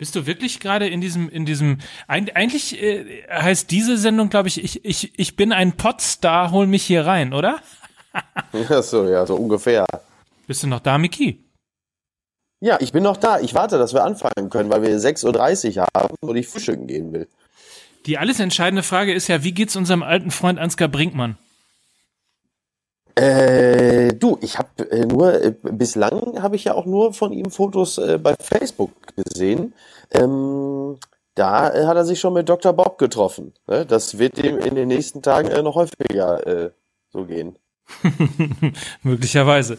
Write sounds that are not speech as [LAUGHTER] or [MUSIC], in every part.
Bist du wirklich gerade in diesem, in diesem, eigentlich äh, heißt diese Sendung, glaube ich, ich, ich, ich bin ein Potstar, hol mich hier rein, oder? [LAUGHS] ja, so, ja, so ungefähr. Bist du noch da, Miki? Ja, ich bin noch da. Ich warte, dass wir anfangen können, weil wir 6.30 Uhr haben und ich frühstücken gehen will. Die alles entscheidende Frage ist ja, wie geht's unserem alten Freund Ansgar Brinkmann? Äh, du, ich habe äh, nur, äh, bislang habe ich ja auch nur von ihm Fotos äh, bei Facebook gesehen. Ähm, da äh, hat er sich schon mit Dr. Bob getroffen. Ne? Das wird ihm in den nächsten Tagen noch häufiger so gehen. [LAUGHS] Möglicherweise.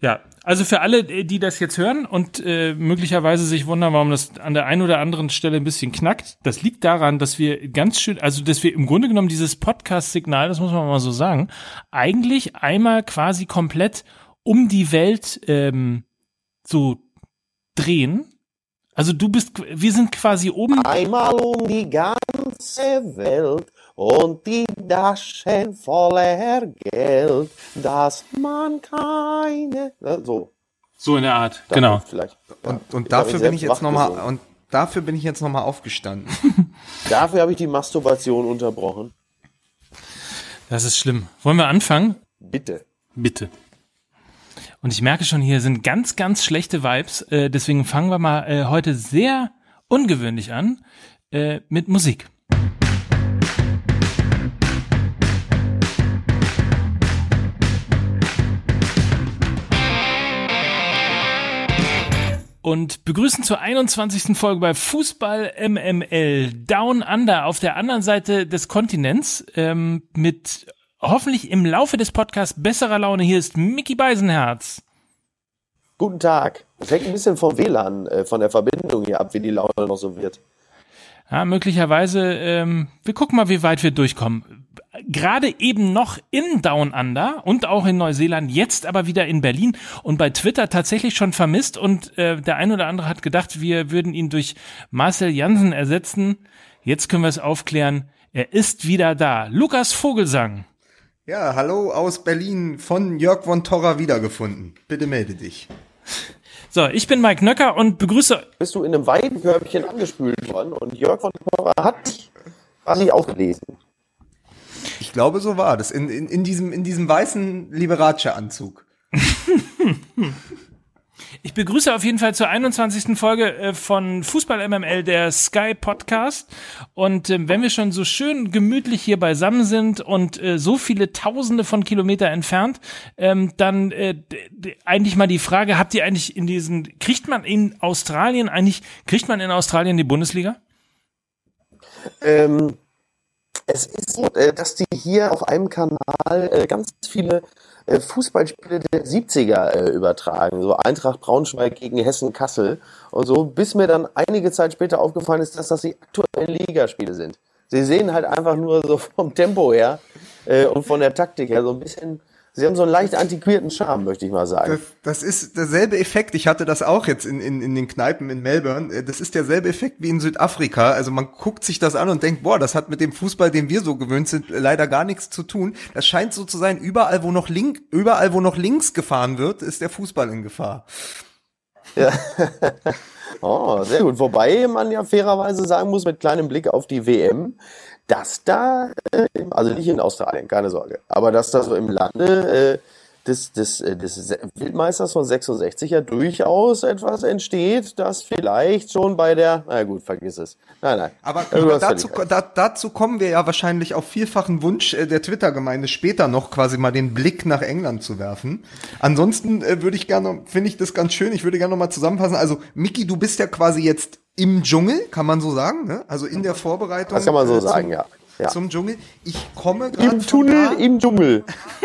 Ja, also für alle, die das jetzt hören und äh, möglicherweise sich wundern, warum das an der einen oder anderen Stelle ein bisschen knackt, das liegt daran, dass wir ganz schön, also dass wir im Grunde genommen dieses Podcast-Signal, das muss man mal so sagen, eigentlich einmal quasi komplett um die Welt ähm, so drehen. Also du bist, wir sind quasi oben. Einmal um die ganze Welt und die Taschen voller Geld, dass man keine, so. So in der Art, Damit genau. Vielleicht. Und, und dafür bin ich jetzt nochmal, und dafür bin ich jetzt nochmal aufgestanden. [LAUGHS] [LAUGHS] dafür habe ich die Masturbation unterbrochen. Das ist schlimm. Wollen wir anfangen? Bitte. Bitte. Und ich merke schon, hier sind ganz, ganz schlechte Vibes. Äh, deswegen fangen wir mal äh, heute sehr ungewöhnlich an äh, mit Musik. Und begrüßen zur 21. Folge bei Fußball MML Down Under auf der anderen Seite des Kontinents ähm, mit hoffentlich im Laufe des Podcasts besserer Laune. Hier ist Mickey Beisenherz. Guten Tag. Es hängt ein bisschen vom WLAN, äh, von der Verbindung hier ab, wie die Laune noch so wird. Ja, möglicherweise, ähm, wir gucken mal, wie weit wir durchkommen gerade eben noch in Down Under und auch in Neuseeland, jetzt aber wieder in Berlin und bei Twitter tatsächlich schon vermisst und äh, der ein oder andere hat gedacht, wir würden ihn durch Marcel Jansen ersetzen. Jetzt können wir es aufklären. Er ist wieder da. Lukas Vogelsang. Ja, hallo aus Berlin von Jörg von Torra wiedergefunden. Bitte melde dich. So, ich bin Mike Nöcker und begrüße. Bist du in einem Weidenkörbchen angespült worden und Jörg von Torra hat dich quasi aufgelesen. Ich glaube, so war das. In, in, in diesem, in diesem weißen Liberace-Anzug. [LAUGHS] Ich begrüße auf jeden Fall zur 21. Folge äh, von Fußball MML, der Sky Podcast. Und ähm, wenn wir schon so schön gemütlich hier beisammen sind und äh, so viele Tausende von Kilometer entfernt, ähm, dann äh, eigentlich mal die Frage: Habt ihr eigentlich in diesen kriegt man in Australien eigentlich kriegt man in Australien die Bundesliga? Ähm, es ist so, äh, dass die hier auf einem Kanal äh, ganz viele äh, Fußballspiele der 70er übertragen. So Eintracht Braunschweig gegen Hessen Kassel und so, bis mir dann einige Zeit später aufgefallen ist, dass das die aktuellen Ligaspiele sind. Sie sehen halt einfach nur so vom Tempo her und von der Taktik her so ein bisschen Sie haben so einen leicht antiquierten Charme, möchte ich mal sagen. Das, das ist derselbe Effekt. Ich hatte das auch jetzt in, in, in den Kneipen in Melbourne. Äh, das ist derselbe Effekt wie in Südafrika. Also man guckt sich das an und denkt, boah, das hat mit dem Fußball, den wir so gewöhnt sind, leider gar nichts zu tun. Das scheint so zu sein, überall, wo noch link, überall, wo noch links gefahren wird, ist der Fußball in Gefahr. Ja. [LAUGHS] oh, sehr gut. Wobei man ja fairerweise sagen muss, mit kleinem Blick auf die WM, dass da, äh, also nicht in Australien, keine Sorge, aber dass da so im Lande äh, des, des, äh, des Weltmeisters von 66 ja durchaus etwas entsteht, das vielleicht schon bei der, na gut, vergiss es. Nein, nein. Aber, aber dazu, da, dazu kommen wir ja wahrscheinlich auf vielfachen Wunsch äh, der Twitter-Gemeinde später noch quasi mal den Blick nach England zu werfen. Ansonsten äh, würde ich gerne, finde ich das ganz schön, ich würde gerne noch mal zusammenfassen. Also, Miki, du bist ja quasi jetzt im Dschungel, kann man so sagen, ne? also in der Vorbereitung. Das kann man so äh, sagen, ja ja. zum Dschungel. Ich komme gerade Im Tunnel, im Dschungel.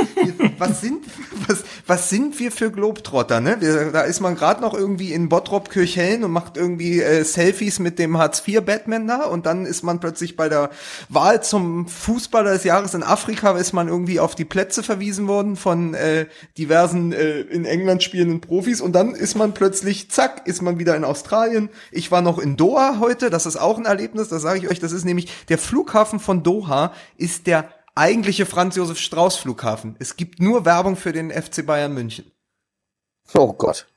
[LAUGHS] was sind, was, was sind wir für Globetrotter, ne? Da ist man gerade noch irgendwie in Bottrop Kirchhellen und macht irgendwie äh, Selfies mit dem Hartz IV Batman da und dann ist man plötzlich bei der Wahl zum Fußballer des Jahres in Afrika ist man irgendwie auf die Plätze verwiesen worden von äh, diversen äh, in England spielenden Profis und dann ist man plötzlich zack, ist man wieder in Australien. Ich war noch in Doha heute, das ist auch ein Erlebnis, das sage ich euch, das ist nämlich der Flughafen von Doha ist der eigentliche Franz Josef Strauß Flughafen. Es gibt nur Werbung für den FC Bayern München. Oh Gott.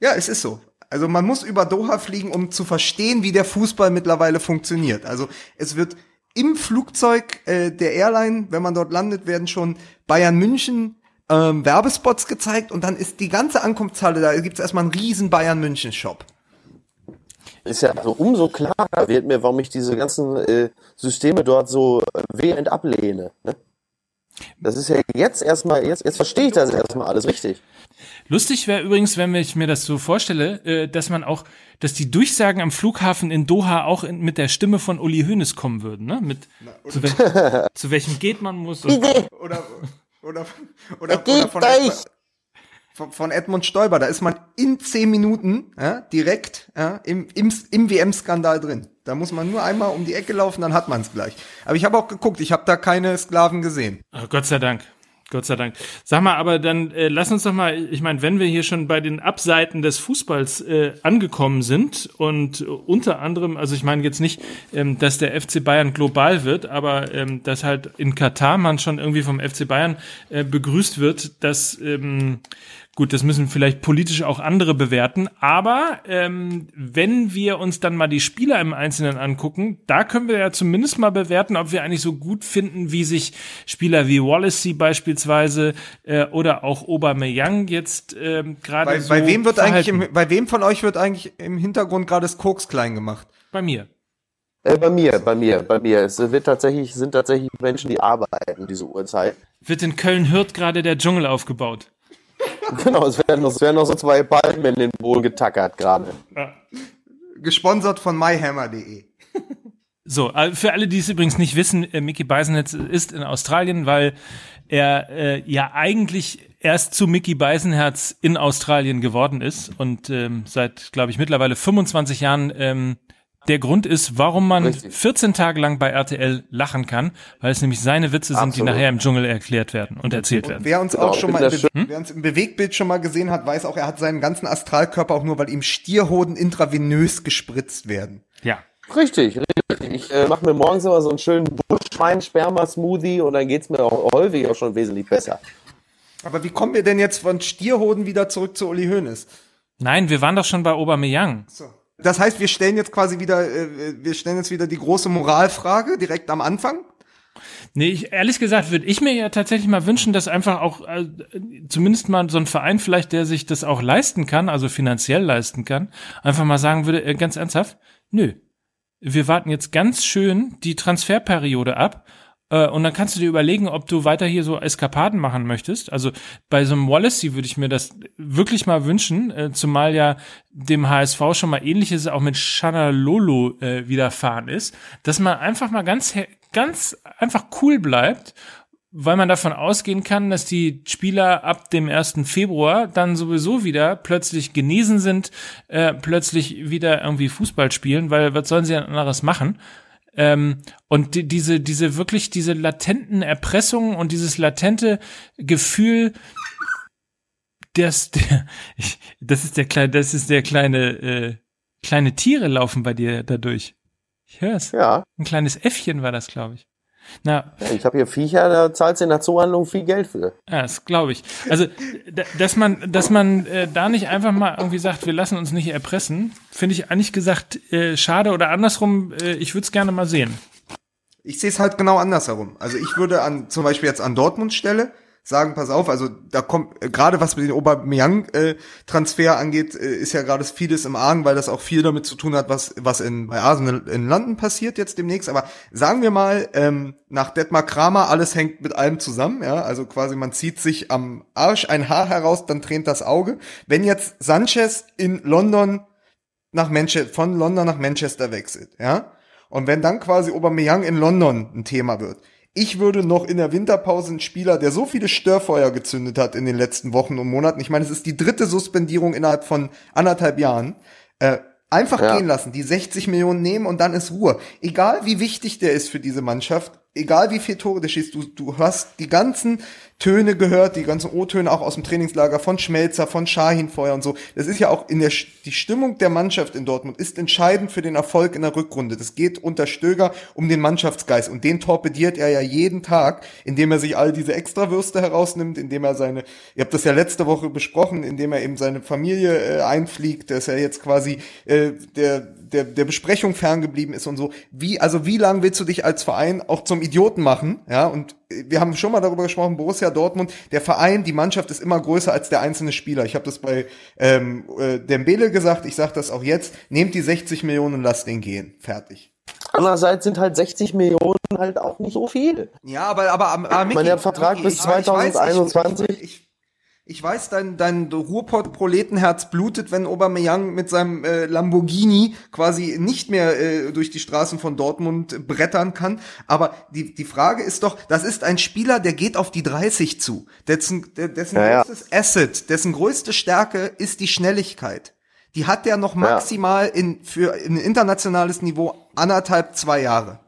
Ja, es ist so. Also man muss über Doha fliegen, um zu verstehen, wie der Fußball mittlerweile funktioniert. Also es wird im Flugzeug äh, der Airline, wenn man dort landet, werden schon Bayern München ähm, Werbespots gezeigt und dann ist die ganze Ankunftshalle, da gibt's erstmal einen riesen Bayern München Shop. Ist ja also umso klarer wird mir, warum ich diese ganzen äh, Systeme dort so äh, vehement ablehne. Ne? Das ist ja jetzt erstmal, jetzt, jetzt verstehe ich das erstmal alles richtig. Lustig wäre übrigens, wenn ich mir das so vorstelle, äh, dass man auch, dass die Durchsagen am Flughafen in Doha auch in, mit der Stimme von Uli Hoeneß kommen würden, ne? Mit zu, wel [LAUGHS] zu welchem geht man muss. Und, Oder oder oder, oder von, von, von Edmund Stoiber, da ist man in zehn Minuten ja, direkt ja, im, im, im WM-Skandal drin. Da muss man nur einmal um die Ecke laufen, dann hat man es gleich. Aber ich habe auch geguckt, ich habe da keine Sklaven gesehen. oh, Gott sei Dank. Gott sei Dank. Sag mal, aber dann äh, lass uns doch mal, ich meine, wenn wir hier schon bei den Abseiten des Fußballs äh, angekommen sind und unter anderem, also ich meine jetzt nicht, ähm, dass der FC Bayern global wird, aber ähm, dass halt in Katar man schon irgendwie vom FC Bayern äh, begrüßt wird, dass ähm, Gut, das müssen vielleicht politisch auch andere bewerten, aber ähm, wenn wir uns dann mal die Spieler im Einzelnen angucken, da können wir ja zumindest mal bewerten, ob wir eigentlich so gut finden, wie sich Spieler wie Wallacey beispielsweise äh, oder auch Aubameyang jetzt ähm, gerade bei, so bei wem wird eigentlich verhalten. im, bei wem von euch wird eigentlich im Hintergrund gerade das Koks klein gemacht? bei mir. Äh, bei mir, bei mir, bei mir. Es wird tatsächlich, sind tatsächlich Menschen, die arbeiten diese Uhrzeit. Wird in Köln-Hürth gerade der Dschungel aufgebaut. [LAUGHS] Genau, es werden noch, es werden noch so zwei Palmen in den Boden getackert gerade. Gesponsert von myhammer.de. [LAUGHS] So, äh, für alle, die es übrigens nicht wissen, äh, Mickey Beisenherz ist in Australien, weil er äh, ja eigentlich erst zu Mickey Beisenherz in Australien geworden ist und ähm, seit, glaube ich, mittlerweile 25 Jahren ähm, der Grund ist, warum man Richtig. 14 Tage lang bei RTL lachen kann, weil es nämlich seine Witze sind, die nachher im Dschungel erklärt werden und erzählt werden. Wer uns Genau, auch schon ich mal, Be wer uns im Bewegtbild schon mal gesehen hat, weiß auch, er hat seinen ganzen Astralkörper auch nur, weil ihm Stierhoden intravenös gespritzt werden. Ja. Richtig, richtig. Ich äh, mache mir morgens immer so einen schönen Buschwein-Sperma-Smoothie und dann geht's mir auch häufig auch schon wesentlich besser. Aber wie kommen wir denn jetzt von Stierhoden wieder zurück zu Uli Hoeneß? Nein, wir waren doch schon bei Aubameyang. So. Das heißt, wir stellen jetzt quasi wieder, äh, wir stellen jetzt wieder die große Moralfrage direkt am Anfang. Nee, ich, ehrlich gesagt würde ich mir ja tatsächlich mal wünschen, dass einfach auch äh, zumindest mal so ein Verein vielleicht, der sich das auch leisten kann, also finanziell leisten kann, einfach mal sagen würde, äh, ganz ernsthaft, nö, wir warten jetzt ganz schön die Transferperiode ab und dann kannst du dir überlegen, ob du weiter hier so Eskapaden machen möchtest. Also bei so einem Wallacey würde ich mir das wirklich mal wünschen, äh, zumal ja dem HSV schon mal ähnliches auch mit Lolo äh, widerfahren ist, dass man einfach mal ganz, ganz einfach cool bleibt weil man davon ausgehen kann, dass die Spieler ab dem 1. Februar dann sowieso wieder plötzlich genesen sind, äh, plötzlich wieder irgendwie Fußball spielen, weil was sollen sie denn anderes machen? Ähm, und die, diese, diese wirklich, diese latenten Erpressungen und dieses latente Gefühl, dass der, ich, das ist der kleine, das ist der kleine, äh, kleine Tiere laufen bei dir dadurch. Ich hör's. Ja, Ein kleines Äffchen war das, glaube ich. Na, ich habe hier Viecher, da zahlst du in der Zoohandlung viel Geld für. Ja, das glaube ich. Also, dass man, dass man äh, da nicht einfach mal irgendwie sagt, wir lassen uns nicht erpressen, finde ich eigentlich gesagt äh, schade oder andersrum. Äh, ich würde es gerne mal sehen. Ich sehe es halt genau andersherum. Also ich würde an zum Beispiel jetzt an Dortmund Stelle sagen, pass auf, also da kommt äh, gerade was mit den Aubameyang äh, Transfer angeht, äh, ist ja gerade vieles im Argen, weil das auch viel damit zu tun hat, was was in bei Arsenal in London passiert jetzt demnächst. Aber sagen wir mal ähm, nach Detmar Kramer alles hängt mit allem zusammen, ja, also quasi man zieht sich am Arsch ein Haar heraus, dann tränt das Auge. Wenn jetzt Sanchez in London nach Manchester von London nach Manchester wechselt, ja, und wenn dann quasi Aubameyang in London ein Thema wird, ich würde noch in der Winterpause einen Spieler, der so viele Störfeuer gezündet hat in den letzten Wochen und Monaten, ich meine, es ist die dritte Suspendierung innerhalb von anderthalb Jahren, äh, einfach Ja. gehen lassen, die 60 Millionen nehmen und dann ist Ruhe. Egal wie wichtig der ist für diese Mannschaft, egal wie viele Tore du schießt, du, du hast die ganzen Töne gehört, die ganzen O-Töne auch aus dem Trainingslager von Schmelzer, von Schahin und so. Das ist ja auch in der, die Stimmung der Mannschaft in Dortmund ist entscheidend für den Erfolg in der Rückrunde. Das geht unter Stöger um den Mannschaftsgeist und den torpediert er ja jeden Tag, indem er sich all diese Extrawürste herausnimmt, indem er seine, ihr habt das ja letzte Woche besprochen, indem er eben seine Familie äh, einfliegt, dass er jetzt quasi äh, der, der, der Besprechung ferngeblieben ist und so. Wie, also wie lange willst du dich als Verein auch zum Idioten machen? Ja, und wir haben schon mal darüber gesprochen, Borussia Dortmund, der Verein, die Mannschaft ist immer größer als der einzelne Spieler. Ich habe das bei ähm, äh, Dembele gesagt, ich sage das auch jetzt, nehmt die 60 Millionen und lasst den gehen. Fertig. Andererseits sind halt 60 Millionen halt auch nicht so viel. Ja, aber aber, aber, aber Ich meine, der Vertrag Micky, bis ich weiß, 2021. Ich, ich, ich weiß, dein, dein Ruhrpott-Proletenherz blutet, wenn Aubameyang mit seinem äh, Lamborghini quasi nicht mehr äh, durch die Straßen von Dortmund brettern kann. Aber die, die Frage ist doch, das ist ein Spieler, der geht auf die 30 zu. Dessen, dessen Ja, ja. größtes Asset, dessen größte Stärke ist die Schnelligkeit. Die hat der noch maximal in, für ein internationales Niveau anderthalb, zwei Jahre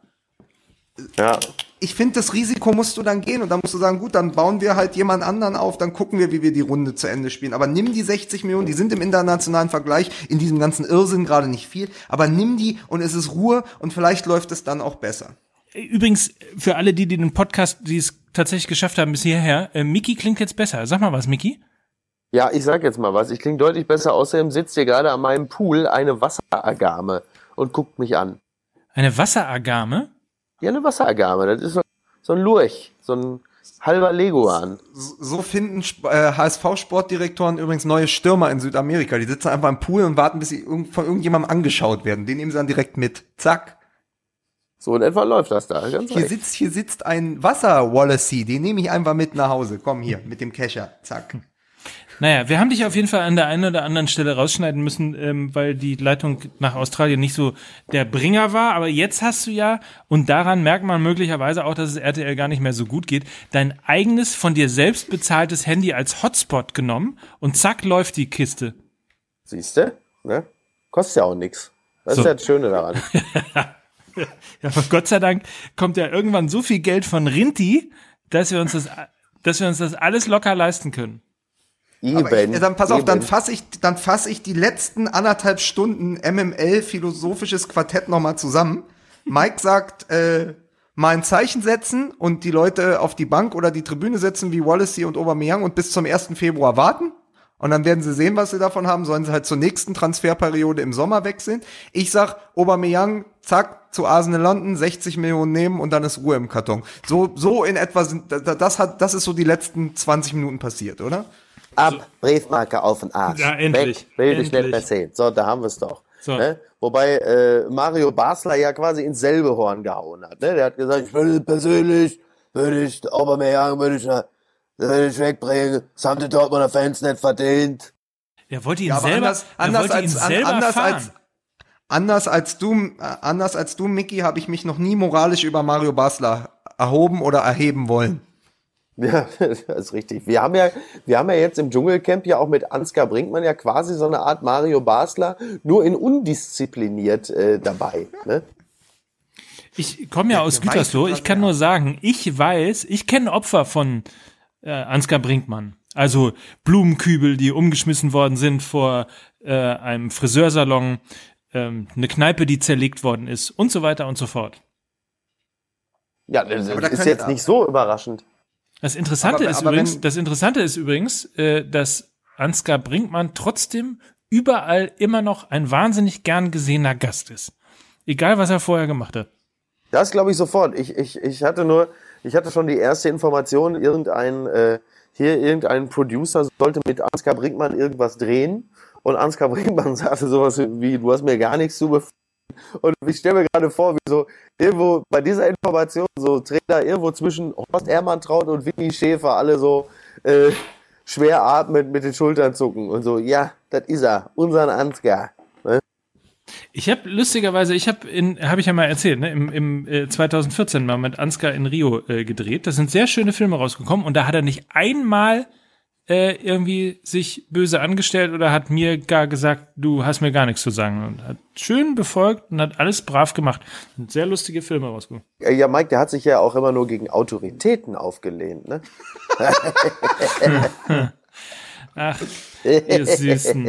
Ja. Ich finde, das Risiko musst du dann gehen und dann musst du sagen, gut, dann bauen wir halt jemand anderen auf, dann gucken wir, wie wir die Runde zu Ende spielen. Aber nimm die 60 Millionen, die sind im internationalen Vergleich in diesem ganzen Irrsinn gerade nicht viel, aber nimm die und es ist Ruhe und vielleicht läuft es dann auch besser. Übrigens, für alle, die, die den Podcast, die es tatsächlich geschafft haben bis hierher, äh, Miki klingt jetzt besser. Sag mal was, Miki. Ja, ich sag jetzt mal was. Ich klinge deutlich besser. Außerdem sitzt hier gerade an meinem Pool eine Wasseragame und guckt mich an. Eine Wasseragame? Ja, eine Wasseragame. Das ist so, so ein Lurch. So ein halber Leguan. So so finden Sp- äh, HSV-Sportdirektoren übrigens neue Stürmer in Südamerika. Die sitzen einfach im Pool und warten, bis sie von irgendjemandem angeschaut werden. Den nehmen sie dann direkt mit. Zack. So in etwa läuft das da. Ganz Hier recht. sitzt, hier sitzt ein Wasser-Wallacey. Den nehme ich einfach mit nach Hause. Komm hier, mit dem Kescher. Zack. Naja, wir haben dich auf jeden Fall an der einen oder anderen Stelle rausschneiden müssen, ähm, weil die Leitung nach Australien nicht so der Bringer war. Aber jetzt hast du ja, und daran merkt man möglicherweise auch, dass es RTL gar nicht mehr so gut geht, dein eigenes von dir selbst bezahltes Handy als Hotspot genommen und zack läuft die Kiste. Siehste? Ne? Kostet ja auch nix. Das So. ist ja das Schöne daran. [LAUGHS] Ja, aber Gott sei Dank kommt ja irgendwann so viel Geld von Rinti, dass wir uns das, dass wir uns das alles locker leisten können. Aber ich, dann pass auf, dann fasse ich, dann fasse ich die letzten anderthalb Stunden MML philosophisches Quartett nochmal zusammen. Mike sagt, äh, mal ein Zeichen setzen und die Leute auf die Bank oder die Tribüne setzen wie Wallacey und Aubameyang und bis zum 1. Februar warten. Und dann werden sie sehen, was sie davon haben. Sollen sie halt zur nächsten Transferperiode im Sommer wechseln. Ich sag, Aubameyang, zack, zu Arsenal London, 60 Millionen nehmen und dann ist Ruhe im Karton. So, so in etwa sind, da- da- das hat, das ist so die letzten 20 Minuten passiert, oder? Ab, Briefmarke auf den Arsch. Ja, endlich. Weg, will ich nicht mehr sehen. So, da haben wir es doch. So. Ne? Wobei äh, Mario Basler ja quasi ins selbe Horn gehauen hat. Ne? Der hat gesagt, ich würde persönlich, würde ich Aubameyang, würde ich, äh, würde ich wegbringen. Das haben die Dortmunder Fans nicht verdient. Er wollte ihn Ja, selber, anders, er anders wollte ihn als, an, selber anders fahren. als, anders als du, äh, anders als du, Mickey, habe ich mich noch nie moralisch über Mario Basler erhoben oder erheben wollen. [LAUGHS] Ja, das ist richtig. Wir haben ja, wir haben ja jetzt im Dschungelcamp ja auch mit Ansgar Brinkmann ja quasi so eine Art Mario Basler, nur in undiszipliniert äh, dabei. Ne? Ich komme ja aus Gütersloh. Ich kann nur sagen, ich weiß, ich kenne Opfer von äh, Ansgar Brinkmann. Also Blumenkübel, die umgeschmissen worden sind vor äh, einem Friseursalon, ähm, eine Kneipe, die zerlegt worden ist und so weiter und so fort. Ja, das Aber da ist jetzt nicht so überraschend. Das Interessante Aber- ist aber übrigens, wenn- das Interessante ist übrigens, äh, dass Ansgar Brinkmann trotzdem überall immer noch ein wahnsinnig gern gesehener Gast ist. Egal, was er vorher gemacht hat. Das glaube ich sofort. Ich, ich, ich hatte nur, ich hatte schon die erste Information, irgendein, äh, hier irgendein Producer sollte mit Ansgar Brinkmann irgendwas drehen und Ansgar Brinkmann [LAUGHS] sagte sowas wie, du hast mir gar nichts zu. Und ich stelle mir gerade vor, wie so irgendwo bei dieser Information so Trainer irgendwo zwischen Horst Ermantraut und Winnie Schäfer alle so äh, schwer atmend mit den Schultern zucken und so, ja, das ist er, unseren Ansgar. Ne? Ich habe lustigerweise, ich habe in, habe ich ja mal erzählt, ne, im, im äh, 2014 mal mit Ansgar in Rio äh, gedreht. Da sind sehr schöne Filme rausgekommen und da hat er nicht einmal äh, irgendwie sich böse angestellt oder hat mir gar gesagt, du hast mir gar nichts zu sagen und hat schön befolgt und hat alles brav gemacht. Und sehr lustige Filme rausgekommen. Ja, Mike, der hat sich ja auch immer nur gegen Autoritäten aufgelehnt, ne? [LAUGHS] [LAUGHS] Ach, ihr Süßen.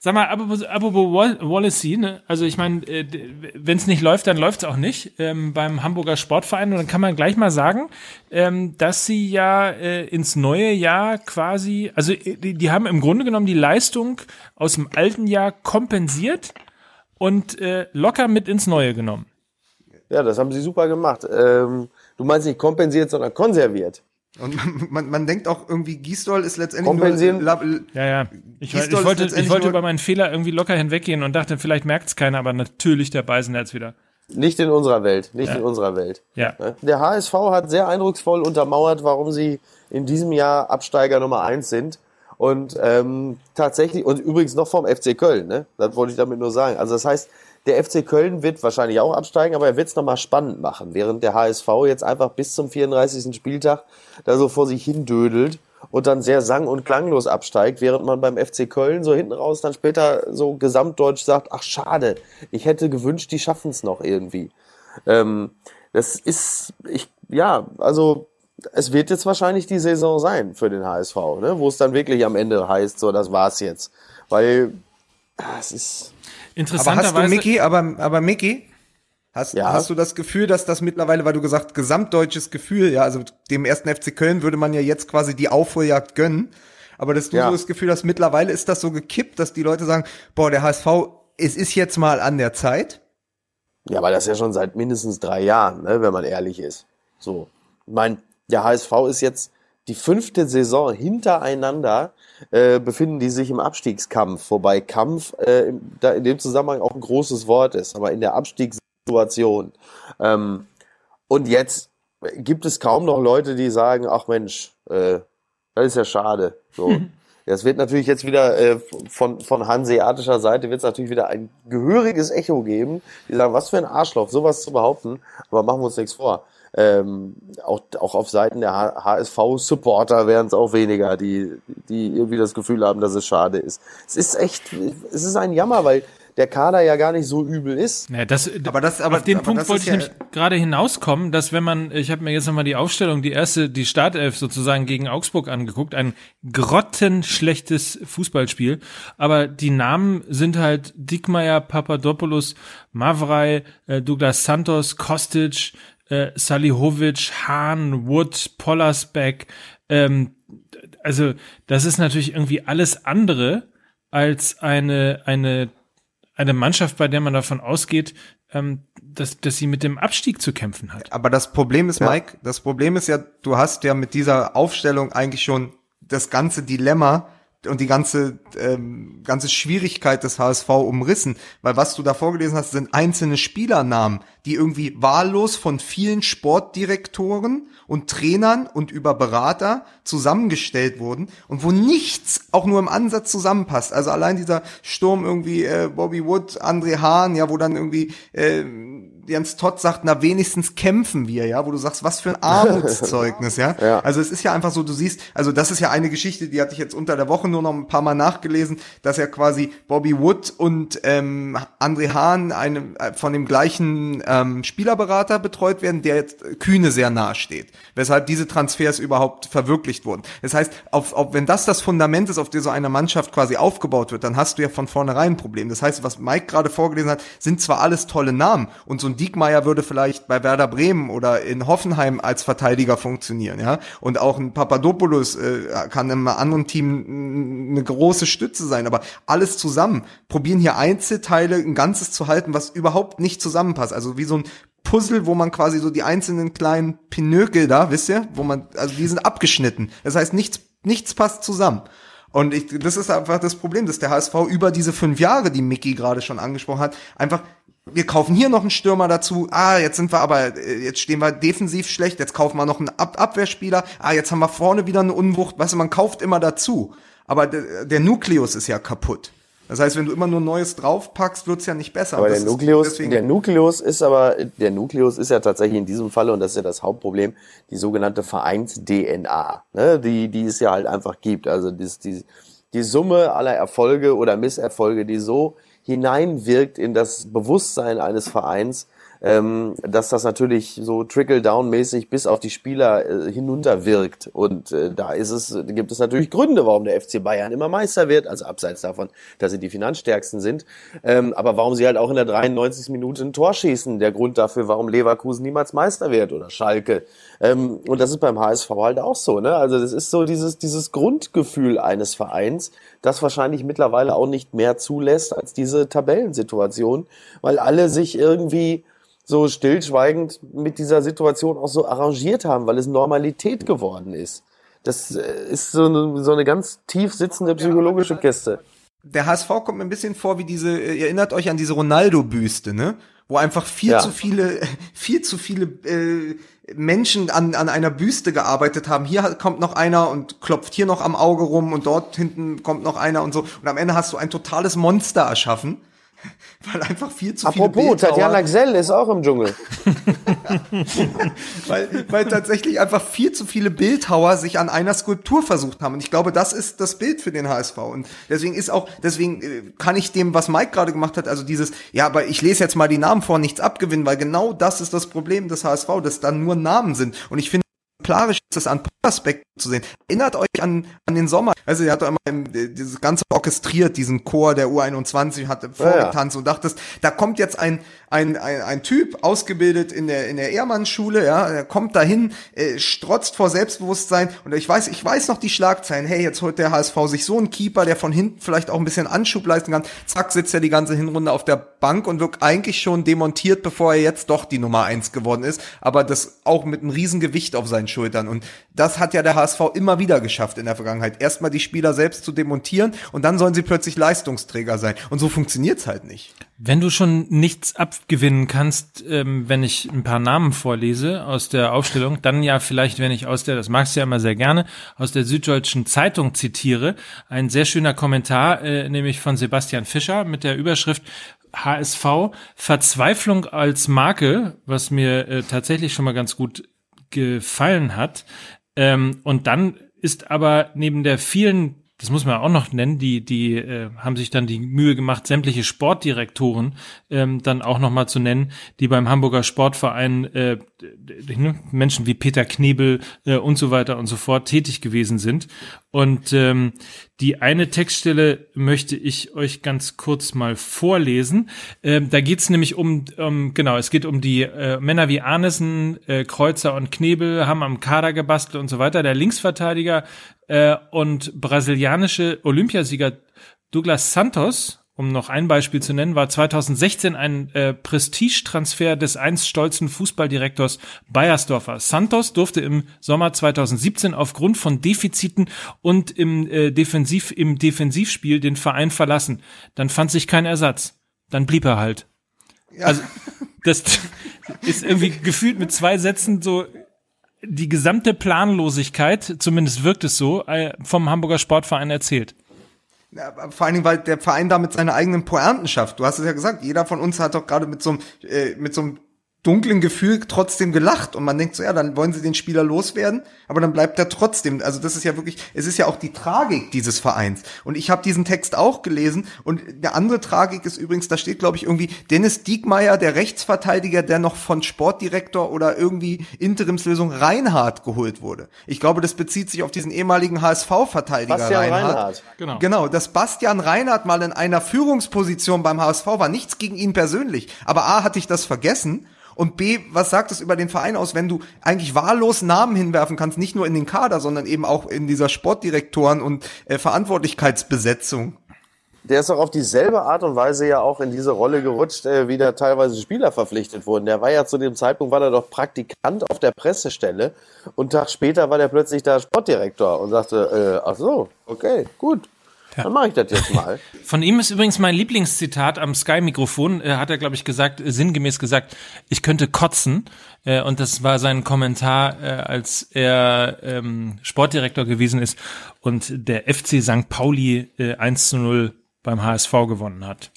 Sag mal, apropos, apropos Wall Wallacey, ne? also ich meine, äh, wenn es nicht läuft, dann läuft es auch nicht ähm, beim Hamburger Sportverein. Und dann kann man gleich mal sagen, ähm, dass sie ja äh, ins neue Jahr quasi, also äh, die, die haben im Grunde genommen die Leistung aus dem alten Jahr kompensiert und äh, locker mit ins neue genommen. Ja, das haben sie super gemacht. Ähm, du meinst nicht kompensiert, sondern konserviert. Und man, man, man denkt auch irgendwie, Gisdol ist letztendlich Kompensieren. nur... La, Ja, ja. Ich, ich wollte, ich wollte über meinen Fehler irgendwie locker hinweggehen und dachte, vielleicht merkt es keiner, aber natürlich der Beisenherz wieder. Nicht in unserer Welt, nicht Ja. in unserer Welt. Ja. Ne? Der HSV hat sehr eindrucksvoll untermauert, warum sie in diesem Jahr Absteiger Nummer eins sind. Und ähm, tatsächlich, und übrigens noch vom FC Köln, ne? Das wollte ich damit nur sagen. Also das heißt, der FC Köln wird wahrscheinlich auch absteigen, aber er wird es nochmal spannend machen, während der HSV jetzt einfach bis zum 34. Spieltag da so vor sich hin dödelt und dann sehr sang- und klanglos absteigt, während man beim FC Köln so hinten raus dann später so gesamtdeutsch sagt, ach schade, ich hätte gewünscht, die schaffen es noch irgendwie. Ähm, das ist, ich, ja, also es wird jetzt wahrscheinlich die Saison sein für den HSV, ne? wo es dann wirklich am Ende heißt, so, das war's jetzt. Weil ah, es ist, aber hast du, Interessanterweise. Mickey, aber, aber Mickey, hast, Ja. hast du das Gefühl, dass das mittlerweile, weil du gesagt, gesamtdeutsches Gefühl, ja, also dem ersten FC Köln würde man ja jetzt quasi die Aufholjagd gönnen, aber dass du Ja. so das Gefühl hast, mittlerweile ist das so gekippt, dass die Leute sagen, boah, der HSV, es ist jetzt mal an der Zeit. ja, aber das ist ja schon seit mindestens drei Jahren, ne, wenn man ehrlich ist. So. Ich mein, der HSV ist jetzt die fünfte Saison hintereinander, äh, befinden die sich im Abstiegskampf, wobei Kampf äh, im- da in dem Zusammenhang auch ein großes Wort ist, aber in der Abstiegssituation. Ähm, und jetzt gibt es kaum noch Leute, die sagen, ach Mensch, äh, das ist ja schade. So. [LAUGHS] Das wird natürlich jetzt wieder äh, von, von hanseatischer Seite wird es natürlich wieder ein gehöriges Echo geben. Die sagen, was für ein Arschloch, sowas zu behaupten, aber machen wir uns nichts vor. Ähm, auch, auch auf Seiten der HSV-Supporter wären es auch weniger, die, die irgendwie das Gefühl haben, dass es schade ist. Es ist echt, es ist ein Jammer, weil der Kader ja gar nicht so übel ist. Ja, das, Aber das- aber- auf den aber Punkt das wollte ich ja- nämlich gerade hinauskommen, dass wenn man, ich habe mir jetzt nochmal die Aufstellung, die erste, die Startelf sozusagen gegen Augsburg angeguckt, ein grottenschlechtes Fußballspiel, aber die Namen sind halt Dickmeyer, Papadopoulos, Mavrei, äh, Douglas Santos, Kostic, äh, Salihovic, Hahn, Wood, Pollersbeck, ähm, also das ist natürlich irgendwie alles andere als eine, eine eine Mannschaft, bei der man davon ausgeht, ähm, dass, dass sie mit dem Abstieg zu kämpfen hat. Aber das Problem ist, Ja. Mike, das Problem ist ja, du hast ja mit dieser Aufstellung eigentlich schon das ganze Dilemma und die ganze ähm, ganze Schwierigkeit des HSV umrissen, weil was du da vorgelesen hast, sind einzelne Spielernamen, die irgendwie wahllos von vielen Sportdirektoren und Trainern und über Berater zusammengestellt wurden und wo nichts auch nur im Ansatz zusammenpasst. Also allein dieser Sturm irgendwie äh, Bobby Wood, André Hahn, ja, wo dann irgendwie äh, Jens Todd sagt, na wenigstens kämpfen wir, ja, wo du sagst, was für ein Armutszeugnis, [LAUGHS] ja? Ja. Also es ist ja einfach so, du siehst, also das ist ja eine Geschichte, die hatte ich jetzt unter der Woche nur noch ein paar Mal nachgelesen, dass ja quasi Bobby Wood und ähm, André Hahn eine, äh, von dem gleichen ähm, Spielerberater betreut werden, der jetzt Kühne sehr nahe steht, weshalb diese Transfers überhaupt verwirklicht wurden. Das heißt, auf, auf, wenn das das Fundament ist, auf dem so eine Mannschaft quasi aufgebaut wird, dann hast du ja von vornherein ein Problem. Das heißt, was Mike gerade vorgelesen hat, sind zwar alles tolle Namen und so ein Diekmeyer würde vielleicht bei Werder Bremen oder in Hoffenheim als Verteidiger funktionieren, ja. Und auch ein Papadopoulos äh, kann im anderen Team eine große Stütze sein, aber alles zusammen probieren hier Einzelteile ein Ganzes zu halten, was überhaupt nicht zusammenpasst. Also wie so ein Puzzle, wo man quasi so die einzelnen kleinen Pinökel da, wisst ihr, wo man, also die sind abgeschnitten. Das heißt, nichts, nichts passt zusammen. Und ich, das ist einfach das Problem, dass der HSV über diese fünf Jahre, die Mickey gerade schon angesprochen hat, einfach wir kaufen hier noch einen Stürmer dazu. Ah, jetzt sind wir aber, äh, jetzt stehen wir defensiv schlecht. Jetzt kaufen wir noch einen Ab Abwehrspieler. Ah, jetzt haben wir vorne wieder eine Unwucht. Weißt du, man kauft immer dazu. Aber der, der Nukleus ist ja kaputt. Das heißt, wenn du immer nur Neues draufpackst, wird's ja nicht besser. Aber der Nukleus, der Nukleus ist aber, der Nukleus ist ja tatsächlich in diesem Falle, und das ist ja das Hauptproblem, die sogenannte Vereins-DNA, ne? die, die es ja halt einfach gibt. Also die, die, die Summe aller Erfolge oder Misserfolge, die so hineinwirkt in das Bewusstsein eines Vereins, ähm, dass das natürlich so trickle-down-mäßig bis auf die Spieler äh, hinunterwirkt. Und äh, da ist es, gibt es natürlich Gründe, warum der FC Bayern immer Meister wird, also abseits davon, dass sie die finanzstärksten sind. Ähm, aber warum sie halt auch in der 93. Minute ein Tor schießen, der Grund dafür, warum Leverkusen niemals Meister wird oder Schalke. Ähm, und das ist beim HSV halt auch so. Ne? Also das ist so dieses, dieses Grundgefühl eines Vereins, das wahrscheinlich mittlerweile auch nicht mehr zulässt als diese Tabellensituation, weil alle sich irgendwie so stillschweigend mit dieser Situation auch so arrangiert haben, weil es Normalität geworden ist. Das äh, ist so eine, so eine ganz tief sitzende psychologische Kiste. der HSV kommt mir ein bisschen vor wie diese, ihr erinnert euch an diese Ronaldo-Büste, ne? Wo einfach viel Ja. zu viele, [LAUGHS] viel zu viele äh, Menschen an, an einer Büste gearbeitet haben. Hier kommt noch einer und klopft hier noch am Auge rum und dort hinten kommt noch einer und so. Und am Ende hast du ein totales Monster erschaffen, weil einfach viel zu viele Apropos, Bildhauer- Tatjana Gsell ist auch im Dschungel. [LAUGHS] weil, weil tatsächlich einfach viel zu viele Bildhauer sich an einer Skulptur versucht haben. Und ich glaube, das ist das Bild für den HSV. Und deswegen ist auch, deswegen äh, kann ich dem, was Mike gerade gemacht hat, also dieses, ja, aber ich lese jetzt mal die Namen vor, nichts abgewinnen, weil genau das ist das Problem des HSV, dass da nur Namen sind. Und ich finde, exemplarisch ist es an Aspekten zu sehen. Erinnert euch an, an den Sommer. Also, hat doch immer im, äh, dieses ganze orchestriert, diesen Chor der U21, hatte vorgetanzt und dachtest, da kommt jetzt ein, ein, ein, ein Typ, ausgebildet in der, in der Ehrmann-Schule, ja, er kommt dahin, äh, strotzt vor Selbstbewusstsein und ich weiß, ich weiß noch die Schlagzeilen, hey, jetzt holt der HSV sich so einen Keeper, der von hinten vielleicht auch ein bisschen Anschub leisten kann. Zack, sitzt er die ganze Hinrunde auf der Bank und wird eigentlich schon demontiert, bevor er jetzt doch die Nummer eins geworden ist, aber das auch mit einem riesen auf seinen Schultern und das hat ja der HSV immer wieder geschafft in der Vergangenheit. Erstmal die Spieler selbst zu demontieren und dann sollen sie plötzlich Leistungsträger sein. Und so funktioniert's halt nicht. Wenn du schon nichts abgewinnen kannst, ähm, wenn ich ein paar Namen vorlese aus der Aufstellung, dann ja vielleicht, wenn ich aus der, das magst du ja immer sehr gerne, aus der Süddeutschen Zeitung zitiere, ein sehr schöner Kommentar, äh, nämlich von Sebastian Fischer mit der Überschrift HSV Verzweiflung als Marke, was mir äh, tatsächlich schon mal ganz gut gefallen hat. Ähm, und dann ist aber neben der vielen, das muss man auch noch nennen, die, die äh, haben sich dann die Mühe gemacht, sämtliche Sportdirektoren ähm, dann auch noch mal zu nennen, die beim Hamburger Sportverein äh, ne, Menschen wie Peter Knebel äh, und so weiter und so fort tätig gewesen sind. Und ähm, die eine Textstelle möchte ich euch ganz kurz mal vorlesen. Ähm, da geht's nämlich um, um, genau, es geht um die äh, Männer wie Arnesen, äh, Kreuzer und Knebel, haben am Kader gebastelt und so weiter. Der Linksverteidiger äh, und brasilianische Olympiasieger Douglas Santos, um noch ein Beispiel zu nennen, war 2016 ein äh, Prestigetransfer des einst stolzen Fußballdirektors Bayersdorfer. Santos durfte im Sommer 2017 aufgrund von Defiziten und im, äh, Defensiv, im Defensivspiel den Verein verlassen. Dann fand sich kein Ersatz. Dann blieb er halt. Also das [LAUGHS] ist irgendwie gefühlt mit zwei Sätzen so die gesamte Planlosigkeit, zumindest wirkt es so, äh, vom Hamburger Sportverein erzählt. Ja, vor allen Dingen, weil der Verein damit seine eigenen Pointen schafft. Du hast es ja gesagt, jeder von uns hat doch gerade mit so einem, äh, mit so einem dunklen Gefühl trotzdem gelacht und man denkt so, ja, dann wollen sie den Spieler loswerden, aber dann bleibt er trotzdem. Also das ist ja wirklich, es ist ja auch die Tragik dieses Vereins. Und ich habe diesen Text auch gelesen und eine andere Tragik ist übrigens, da steht glaube ich irgendwie Dennis Diekmeyer, der Rechtsverteidiger, der noch von Sportdirektor oder irgendwie Interimslösung Reinhardt geholt wurde. Ich glaube, das bezieht sich auf diesen ehemaligen HSV-Verteidiger Bastian Reinhardt. Genau. Genau, dass Bastian Reinhardt mal in einer Führungsposition beim HSV war, nichts gegen ihn persönlich. Aber A, hatte ich das vergessen. Und B, was sagt es über den Verein aus, wenn du eigentlich wahllos Namen hinwerfen kannst, nicht nur in den Kader, sondern eben auch in dieser Sportdirektoren- und äh, Verantwortlichkeitsbesetzung? Der ist doch auf dieselbe Art und Weise ja auch in diese Rolle gerutscht, äh, wie da teilweise Spieler verpflichtet wurden. Der war ja zu dem Zeitpunkt, war er doch Praktikant auf der Pressestelle und Tag später war der plötzlich da Sportdirektor und sagte, äh, ach so, okay, gut, dann mache ich das jetzt mal. [LAUGHS] Von ihm ist übrigens mein Lieblingszitat am Sky-Mikrofon, äh, hat er, glaube ich, gesagt, äh, sinngemäß gesagt, ich könnte kotzen. Äh, und das war sein Kommentar, äh, als er ähm, Sportdirektor gewesen ist und der FC St. Pauli äh, 1 zu 0 beim HSV gewonnen hat.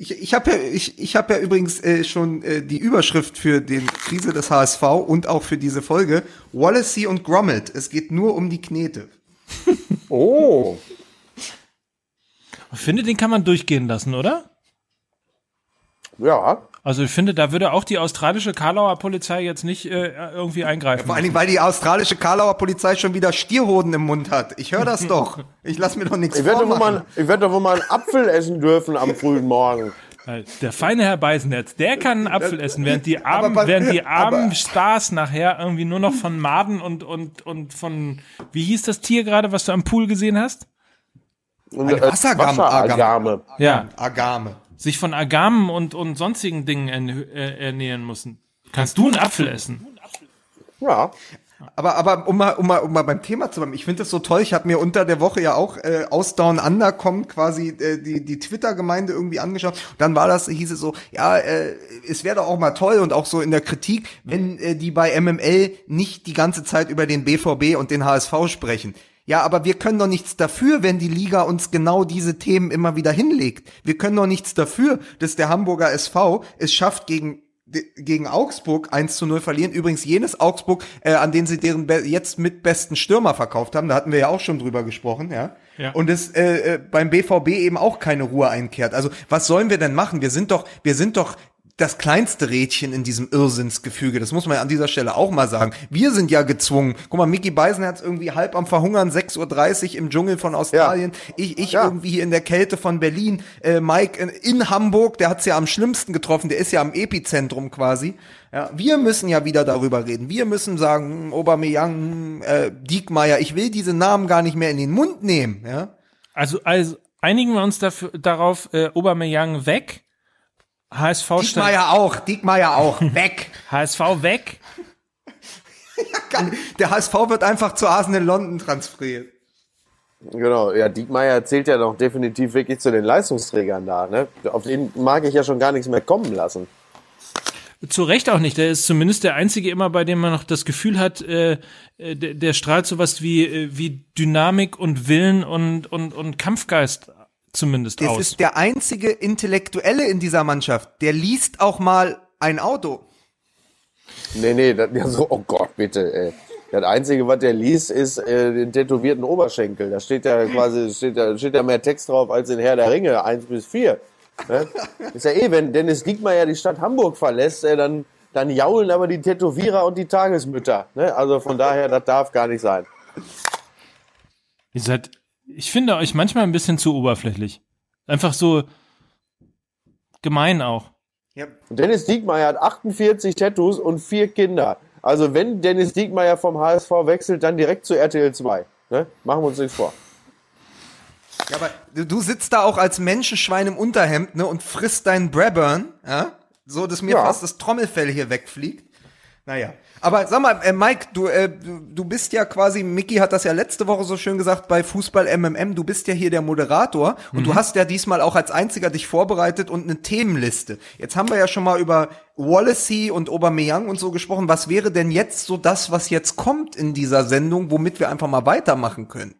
Ich, ich habe ja, ich, ich hab ja übrigens äh, schon äh, die Überschrift für den Krise des HSV und auch für diese Folge. Wallacey und Grommet. Es geht nur um die Knete. [LAUGHS] Oh. Ich finde, den kann man durchgehen lassen, oder? Ja. Also ich finde, da würde auch die australische Karlauer Polizei jetzt nicht äh, irgendwie eingreifen. Vor allen Dingen, weil die australische Karlauer Polizei schon wieder Stierhoden im Mund hat. Ich höre das [LAUGHS] doch. Ich lass mir doch nichts Ich werde doch wohl vormachen. mal, ich werd doch wohl mal einen Apfel essen dürfen am frühen Morgen. Der feine Herr Beisenherz, der kann einen Apfel essen, während die armen, Aber- während die [LAUGHS] armen aber- Stars nachher irgendwie nur noch von Maden und, und, und von, wie hieß das Tier gerade, was du am Pool gesehen hast? Eine Wassergame- Wasseragame. Ja, Agame. sich von Agamen und, und sonstigen Dingen äh, ernähren müssen. Kannst du einen Apfel essen? Ja. Aber, aber um mal, um mal, um mal beim Thema zu bleiben, ich finde das so toll. Ich habe mir unter der Woche ja auch äh, aus Down Under kommt quasi äh, die, die Twitter-Gemeinde irgendwie angeschaut. Und dann war das, hieß es so, ja, äh, es wäre doch auch mal toll und auch so in der Kritik, wenn äh, die bei MML nicht die ganze Zeit über den BVB und den HSV sprechen. Ja, aber wir können doch nichts dafür, wenn die Liga uns genau diese Themen immer wieder hinlegt. Wir können doch nichts dafür, dass der Hamburger SV es schafft, gegen gegen Augsburg 1 zu 0 verlieren. Übrigens jenes Augsburg, äh, an den sie deren jetzt mit besten Stürmer verkauft haben. Da hatten wir ja auch schon drüber gesprochen, ja. Ja. Und es äh, äh, beim BVB eben auch keine Ruhe einkehrt. Also was sollen wir denn machen? Wir sind doch, wir sind doch das kleinste Rädchen in diesem Irrsinnsgefüge. Das muss man ja an dieser Stelle auch mal sagen. Wir sind ja gezwungen. Guck mal, Mickey Beisenherz irgendwie halb am Verhungern, 6.30 Uhr im Dschungel von Australien. Ich, ich Ja. irgendwie hier in der Kälte von Berlin. Äh, Mike in, in Hamburg, der hat's ja am schlimmsten getroffen. Der ist ja am Epizentrum quasi. Ja, wir müssen ja wieder darüber reden. Wir müssen sagen, Aubameyang, hm, äh, Diekmeyer, ich will diese Namen gar nicht mehr in den Mund nehmen. Ja, Also, also einigen wir uns dafür, darauf, äh, Aubameyang weg, HSV, sta- Diekmeyer auch, Diekmeyer auch, [LAUGHS] weg. HSV weg, [LAUGHS] Der HSV wird einfach zu Arsenal London transferiert. Genau, ja, Diekmeyer zählt ja noch definitiv wirklich zu den Leistungsträgern da. Ne? Auf den mag ich ja schon gar nichts mehr kommen lassen. Zu Recht auch nicht. Der ist zumindest der einzige immer, bei dem man noch das Gefühl hat, äh, äh, der, der strahlt sowas wie, äh, wie Dynamik und Willen und, und, und Kampfgeist zumindest Das aus. ist der einzige Intellektuelle in dieser Mannschaft. Der liest auch mal ein Auto. Nee, nee, das, ja so, oh Gott, bitte, ey. Das Einzige, was der liest, ist äh, den tätowierten Oberschenkel. Da steht ja quasi, steht da, steht da mehr Text drauf als in Herr der Ringe, 1 bis 4. Ne? Ist ja eh, wenn Dennis Diekmeyer die Stadt Hamburg verlässt, äh, dann, dann jaulen aber die Tätowierer und die Tagesmütter. Ne? Also von daher, das darf gar nicht sein. Ihr seid, ich finde euch manchmal ein bisschen zu oberflächlich. Einfach so gemein auch. Ja, Dennis Diekmeyer hat 48 Tattoos und vier Kinder. Also wenn Dennis Diekmeyer vom HSV wechselt, dann direkt zu RTL 2. Ne? Machen wir uns nichts vor. ja aber du, du sitzt da auch als Menschenschwein im Unterhemd ne, und frisst deinen Brabern, ja? so dass mir Ja. fast das Trommelfell hier wegfliegt. Naja. Aber sag mal, äh, Mike, du, äh, du, bist ja quasi, Mickey hat das ja letzte Woche so schön gesagt bei Fußball MMM, du bist ja hier der Moderator und du hast ja diesmal auch als einziger dich vorbereitet und eine Themenliste. Jetzt haben wir ja schon mal über Wallacey und Aubameyang und so gesprochen. Was wäre denn jetzt so das, was jetzt kommt in dieser Sendung, womit wir einfach mal weitermachen können?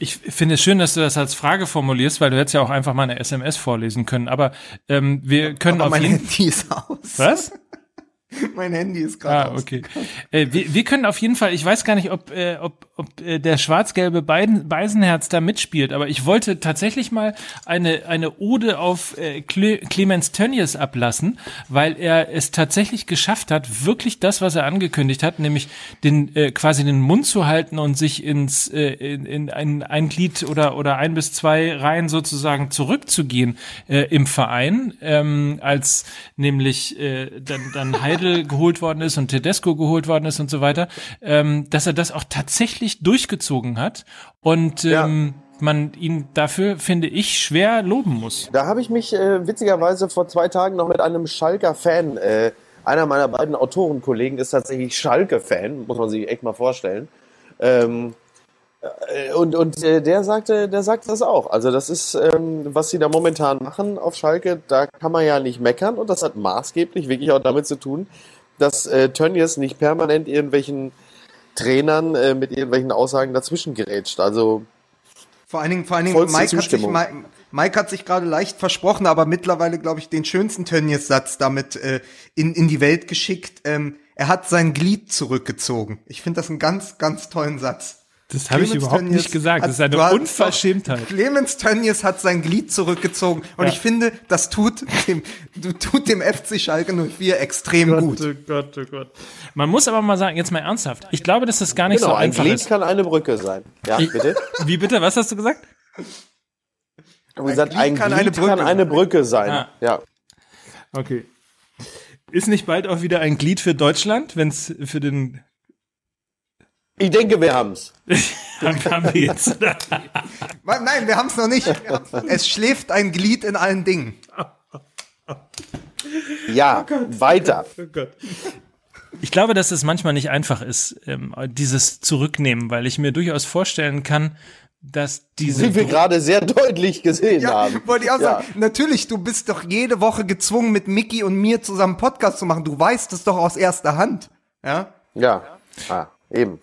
Ich finde es schön, dass du das als Frage formulierst, weil du hättest ja auch einfach mal eine SMS vorlesen können. Aber ähm, wir können Aber auf jeden aus. Was? [LAUGHS] [LAUGHS] Mein Handy ist gerade Ah, aus. okay. Äh, wir, wir können auf jeden Fall, ich weiß gar nicht, ob, äh, ob, ob äh, der schwarz-gelbe Beiden, Beisenherz da mitspielt, aber ich wollte tatsächlich mal eine, eine Ode auf äh, Cle Clemens Tönnies ablassen, weil er es tatsächlich geschafft hat, wirklich das, was er angekündigt hat, nämlich den äh, quasi den Mund zu halten und sich ins äh, in, in ein, ein Glied oder oder ein bis zwei Reihen sozusagen zurückzugehen äh, im Verein, ähm, als nämlich äh, dann, dann Heidel geholt worden ist und Tedesco geholt worden ist und so weiter, ähm, dass er das auch tatsächlich durchgezogen hat und ähm, man ihn dafür, finde ich, schwer loben muss. Da habe ich mich äh, witzigerweise vor zwei Tagen noch mit einem Schalker Fan, äh, einer meiner beiden Autorenkollegen ist tatsächlich Schalke-Fan, muss man sich echt mal vorstellen. Ähm, äh, und und äh, der sagte, der sagte das auch. Also das ist, ähm, was sie da momentan machen auf Schalke, da kann man ja nicht meckern und das hat maßgeblich wirklich auch damit zu tun, dass äh, Tönnies nicht permanent irgendwelchen Trainern äh, mit irgendwelchen Aussagen dazwischen gerätscht. Also Vor allen Dingen, vor allen Dingen Mike, hat sich, Mike, Mike hat sich gerade leicht versprochen, aber mittlerweile, glaube ich, den schönsten Tönnies-Satz damit äh, in, in die Welt geschickt. Ähm, er hat sein Glied zurückgezogen. Ich finde das einen ganz, ganz tollen Satz. Das habe ich überhaupt Tönnies nicht gesagt. Hat, das ist eine Unverschämtheit. Clemens Tönnies hat sein Glied zurückgezogen. Und ja. ich finde, das tut dem, tut dem FC Schalke 04 extrem Gott, gut. Oh Gott, oh Gott. Man muss aber mal sagen, jetzt mal ernsthaft. Ich glaube, dass das gar nicht genau, so einfach ist. Ein Glied kann eine Brücke sein. Ja, ich, bitte. [LAUGHS] Wie bitte? Was hast du gesagt? Ich habe gesagt, ein Glied kann, eine Brücke, kann eine Brücke sein. Ah. Ja. Okay. Ist nicht bald auch wieder ein Glied für Deutschland, wenn es für den ich denke, wir haben's. [LAUGHS] haben wir jetzt. Nein, wir haben's noch nicht. Es schläft ein Glied in allen Dingen. Ja, oh weiter. Oh ich glaube, dass es manchmal nicht einfach ist, ähm, dieses Zurücknehmen, weil ich mir durchaus vorstellen kann, dass diese. Wie wir gerade sehr deutlich gesehen ja, haben. Wollte ich auch ja. sagen. Natürlich, du bist doch jede Woche gezwungen, mit Mickey und mir zusammen Podcast zu machen. Du weißt es doch aus erster Hand. Ja? Ja. Ah, eben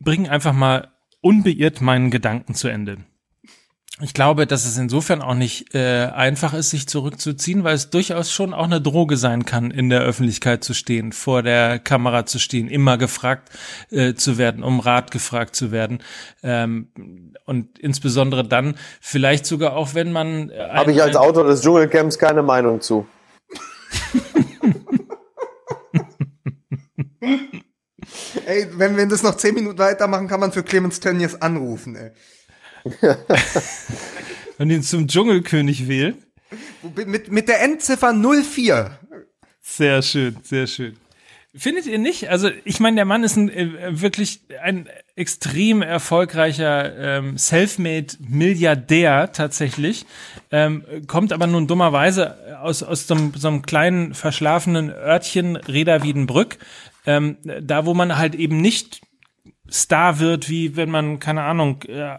bringe einfach mal unbeirrt meinen Gedanken zu Ende. Ich glaube, dass es insofern auch nicht äh, einfach ist, sich zurückzuziehen, weil es durchaus schon auch eine Droge sein kann, in der Öffentlichkeit zu stehen, vor der Kamera zu stehen, immer gefragt äh, zu werden, um Rat gefragt zu werden. Ähm, und insbesondere dann vielleicht sogar auch, wenn man. Äh, Habe ich als Autor des Dschungelcamps keine Meinung zu. [LAUGHS] [LAUGHS] Ey, wenn wir das noch zehn Minuten weitermachen, kann man für Clemens Tönnies anrufen, ey. [LAUGHS] Und ihn zum Dschungelkönig wählen. Mit, mit der Endziffer 04. Sehr schön, sehr schön. Findet ihr nicht? Also ich meine, der Mann ist ein äh, wirklich ein extrem erfolgreicher ähm, Selfmade Milliardär tatsächlich, ähm, kommt aber nun dummerweise aus aus so einem, so einem kleinen verschlafenen Örtchen Reda Wiedenbrück, ähm, da wo man halt eben nicht Star wird, wie wenn man, keine Ahnung, äh, äh,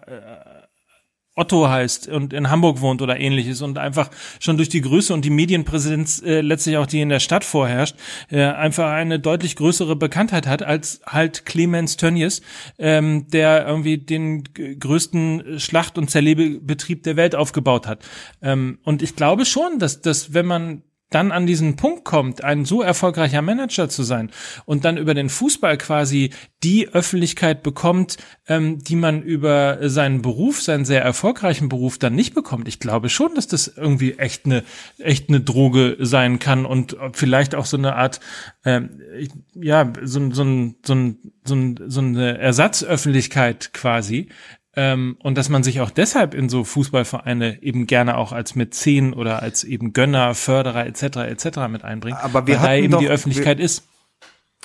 Otto heißt und in Hamburg wohnt oder ähnliches und einfach schon durch die Größe und die Medienpräsenz äh, letztlich auch die in der Stadt vorherrscht, äh, einfach eine deutlich größere Bekanntheit hat als halt Clemens Tönnies, ähm, der irgendwie den größten Schlacht- und Zerlebebetrieb der Welt aufgebaut hat. Ähm, und ich glaube schon, dass, dass wenn man dann an diesen Punkt kommt, ein so erfolgreicher Manager zu sein und dann über den Fußball quasi die Öffentlichkeit bekommt, ähm, die man über seinen Beruf, seinen sehr erfolgreichen Beruf dann nicht bekommt. Ich glaube schon, dass das irgendwie echt eine echt eine Droge sein kann und vielleicht auch so eine Art ähm, ja so, so, so, so, so, so eine Ersatzöffentlichkeit quasi, ähm, und dass man sich auch deshalb in so Fußballvereine eben gerne auch als Mäzen oder als eben Gönner, Förderer etc. etc. mit einbringt, aber wir weil da eben doch, die Öffentlichkeit wir, ist.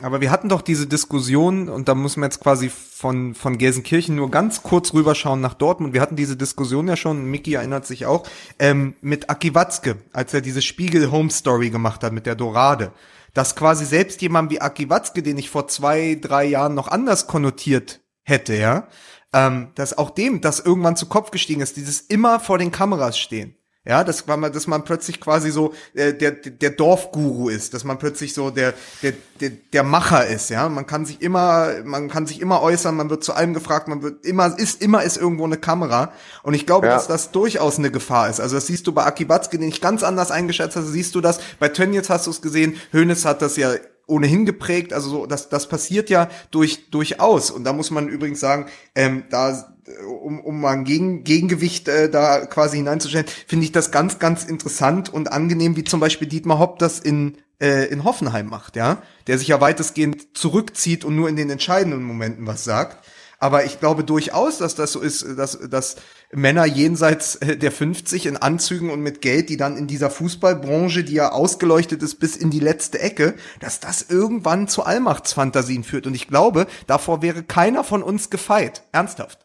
Aber wir hatten doch diese Diskussion, und da muss man jetzt quasi von, von Gelsenkirchen nur ganz kurz rüberschauen nach Dortmund. Wir hatten diese Diskussion ja schon, Mickey erinnert sich auch, ähm, mit Aki Watzke, als er diese Spiegel Home Story gemacht hat mit der Dorade. Dass quasi selbst jemand wie Aki Watzke, den ich vor zwei, drei Jahren noch anders konnotiert hätte, ja, ähm, dass auch dem das irgendwann zu Kopf gestiegen ist, dieses immer vor den Kameras stehen. Ja, das war mal, dass man plötzlich quasi so äh, der der Dorfguru ist, dass man plötzlich so der der der der Macher ist, ja. Man kann sich immer man kann sich immer äußern, man wird zu allem gefragt, man wird immer ist immer ist irgendwo eine Kamera und ich glaube, ja. dass das durchaus eine Gefahr ist. Also das siehst du bei Aki Batzke, den ich ganz anders eingeschätzt habe, siehst du das. Bei Tönnies hast du es gesehen. Hönes hat das ja ohnehin geprägt. Also so, das, das passiert ja durch, durchaus. Und da muss man übrigens sagen, ähm, da um, um mal ein Gegen, Gegengewicht äh, da quasi hineinzustellen, finde ich das ganz, ganz interessant und angenehm, wie zum Beispiel Dietmar Hopp das in, äh, in Hoffenheim macht, ja, der sich ja weitestgehend zurückzieht und nur in den entscheidenden Momenten was sagt. Aber ich glaube durchaus, dass das so ist, dass, dass Männer jenseits äh, der 50 in Anzügen und mit Geld, die dann in dieser Fußballbranche, die ja ausgeleuchtet ist bis in die letzte Ecke, dass das irgendwann zu Allmachtsfantasien führt. Und ich glaube, davor wäre keiner von uns gefeit. Ernsthaft.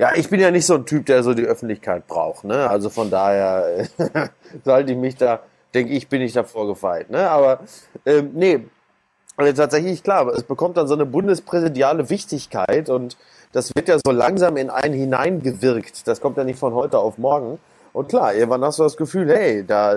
Ja, ich bin ja nicht so ein Typ, der so die Öffentlichkeit braucht. Ne? Also von daher [LAUGHS] sollte ich mich da, denke ich, bin ich davor gefeit. Ne? Aber ähm, nee, also tatsächlich klar, es bekommt dann so eine bundespräsidiale Wichtigkeit und das wird ja so langsam in einen hineingewirkt. Das kommt ja nicht von heute auf morgen. Und klar, irgendwann hast du das Gefühl, hey, da,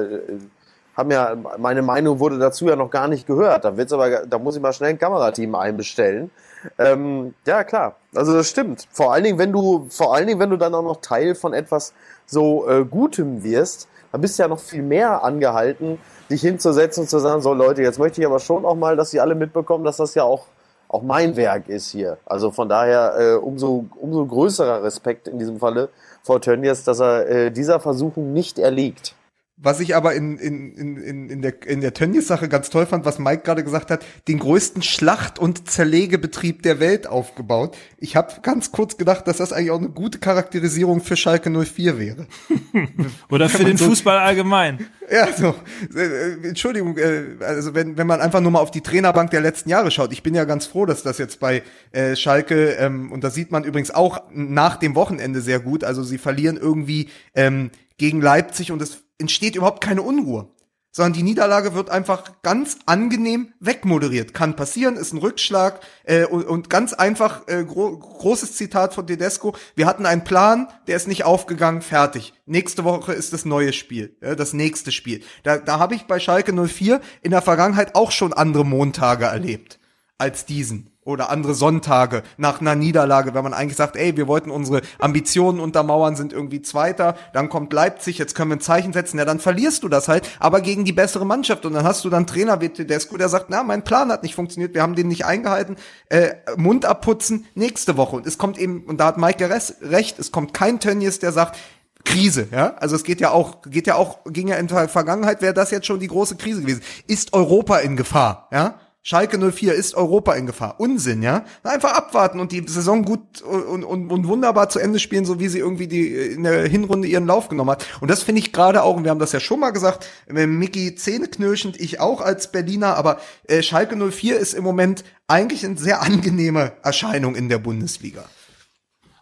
haben ja, meine Meinung wurde dazu ja noch gar nicht gehört. Da wird's aber, da muss ich mal schnell ein Kamerateam einbestellen. Ähm, ja, klar. Also das stimmt. Vor allen Dingen, wenn du, vor allen Dingen, wenn du dann auch noch Teil von etwas so äh, Gutem wirst, dann bist du ja noch viel mehr angehalten, dich hinzusetzen und zu sagen, so Leute, jetzt möchte ich aber schon auch mal, dass sie alle mitbekommen, dass das ja auch auch mein Werk ist hier. Also von daher äh, umso umso größerer Respekt in diesem Falle vor Tönnies, dass er äh, dieser Versuchung nicht erliegt. Was ich aber in, in, in, in der, in der Tönnies-Sache ganz toll fand, was Mike gerade gesagt hat, den größten Schlacht- und Zerlegebetrieb der Welt aufgebaut. Ich habe ganz kurz gedacht, dass das eigentlich auch eine gute Charakterisierung für Schalke 04 wäre. [LAUGHS] Oder für den so, Fußball allgemein. Ja, so. Äh, Entschuldigung, äh, also wenn, wenn man einfach nur mal auf die Trainerbank der letzten Jahre schaut. Ich bin ja ganz froh, dass das jetzt bei äh, Schalke, ähm, und das sieht man übrigens auch nach dem Wochenende sehr gut, also sie verlieren irgendwie ähm, gegen Leipzig und es entsteht überhaupt keine Unruhe. Sondern die Niederlage wird einfach ganz angenehm wegmoderiert. Kann passieren, ist ein Rückschlag äh, und, und ganz einfach äh, gro großes Zitat von Tedesco. Wir hatten einen Plan, der ist nicht aufgegangen, fertig. Nächste Woche ist das neue Spiel, äh, das nächste Spiel. Da, da habe ich bei Schalke 04 in der Vergangenheit auch schon andere Montage erlebt als diesen oder andere Sonntage nach einer Niederlage, wenn man eigentlich sagt, ey, wir wollten unsere Ambitionen untermauern, sind irgendwie Zweiter, dann kommt Leipzig, jetzt können wir ein Zeichen setzen, ja, dann verlierst du das halt, aber gegen die bessere Mannschaft und dann hast du dann Trainer wie Tedesco, der sagt, na, mein Plan hat nicht funktioniert, wir haben den nicht eingehalten, äh, Mund abputzen, nächste Woche und es kommt eben, und da hat Mike recht, es kommt kein Tönnies, der sagt, Krise, ja. Also es geht ja auch, geht ja auch, ging ja in der Vergangenheit, wäre das jetzt schon die große Krise gewesen. Ist Europa in Gefahr, ja? Schalke 04 ist Europa in Gefahr. Unsinn, ja? Einfach abwarten und die Saison gut und, und, und wunderbar zu Ende spielen, so wie sie irgendwie die in der Hinrunde ihren Lauf genommen hat. Und das finde ich gerade auch, und wir haben das ja schon mal gesagt, Mickey zähneknirschend, ich auch als Berliner, aber äh, Schalke 04 ist im Moment eigentlich eine sehr angenehme Erscheinung in der Bundesliga.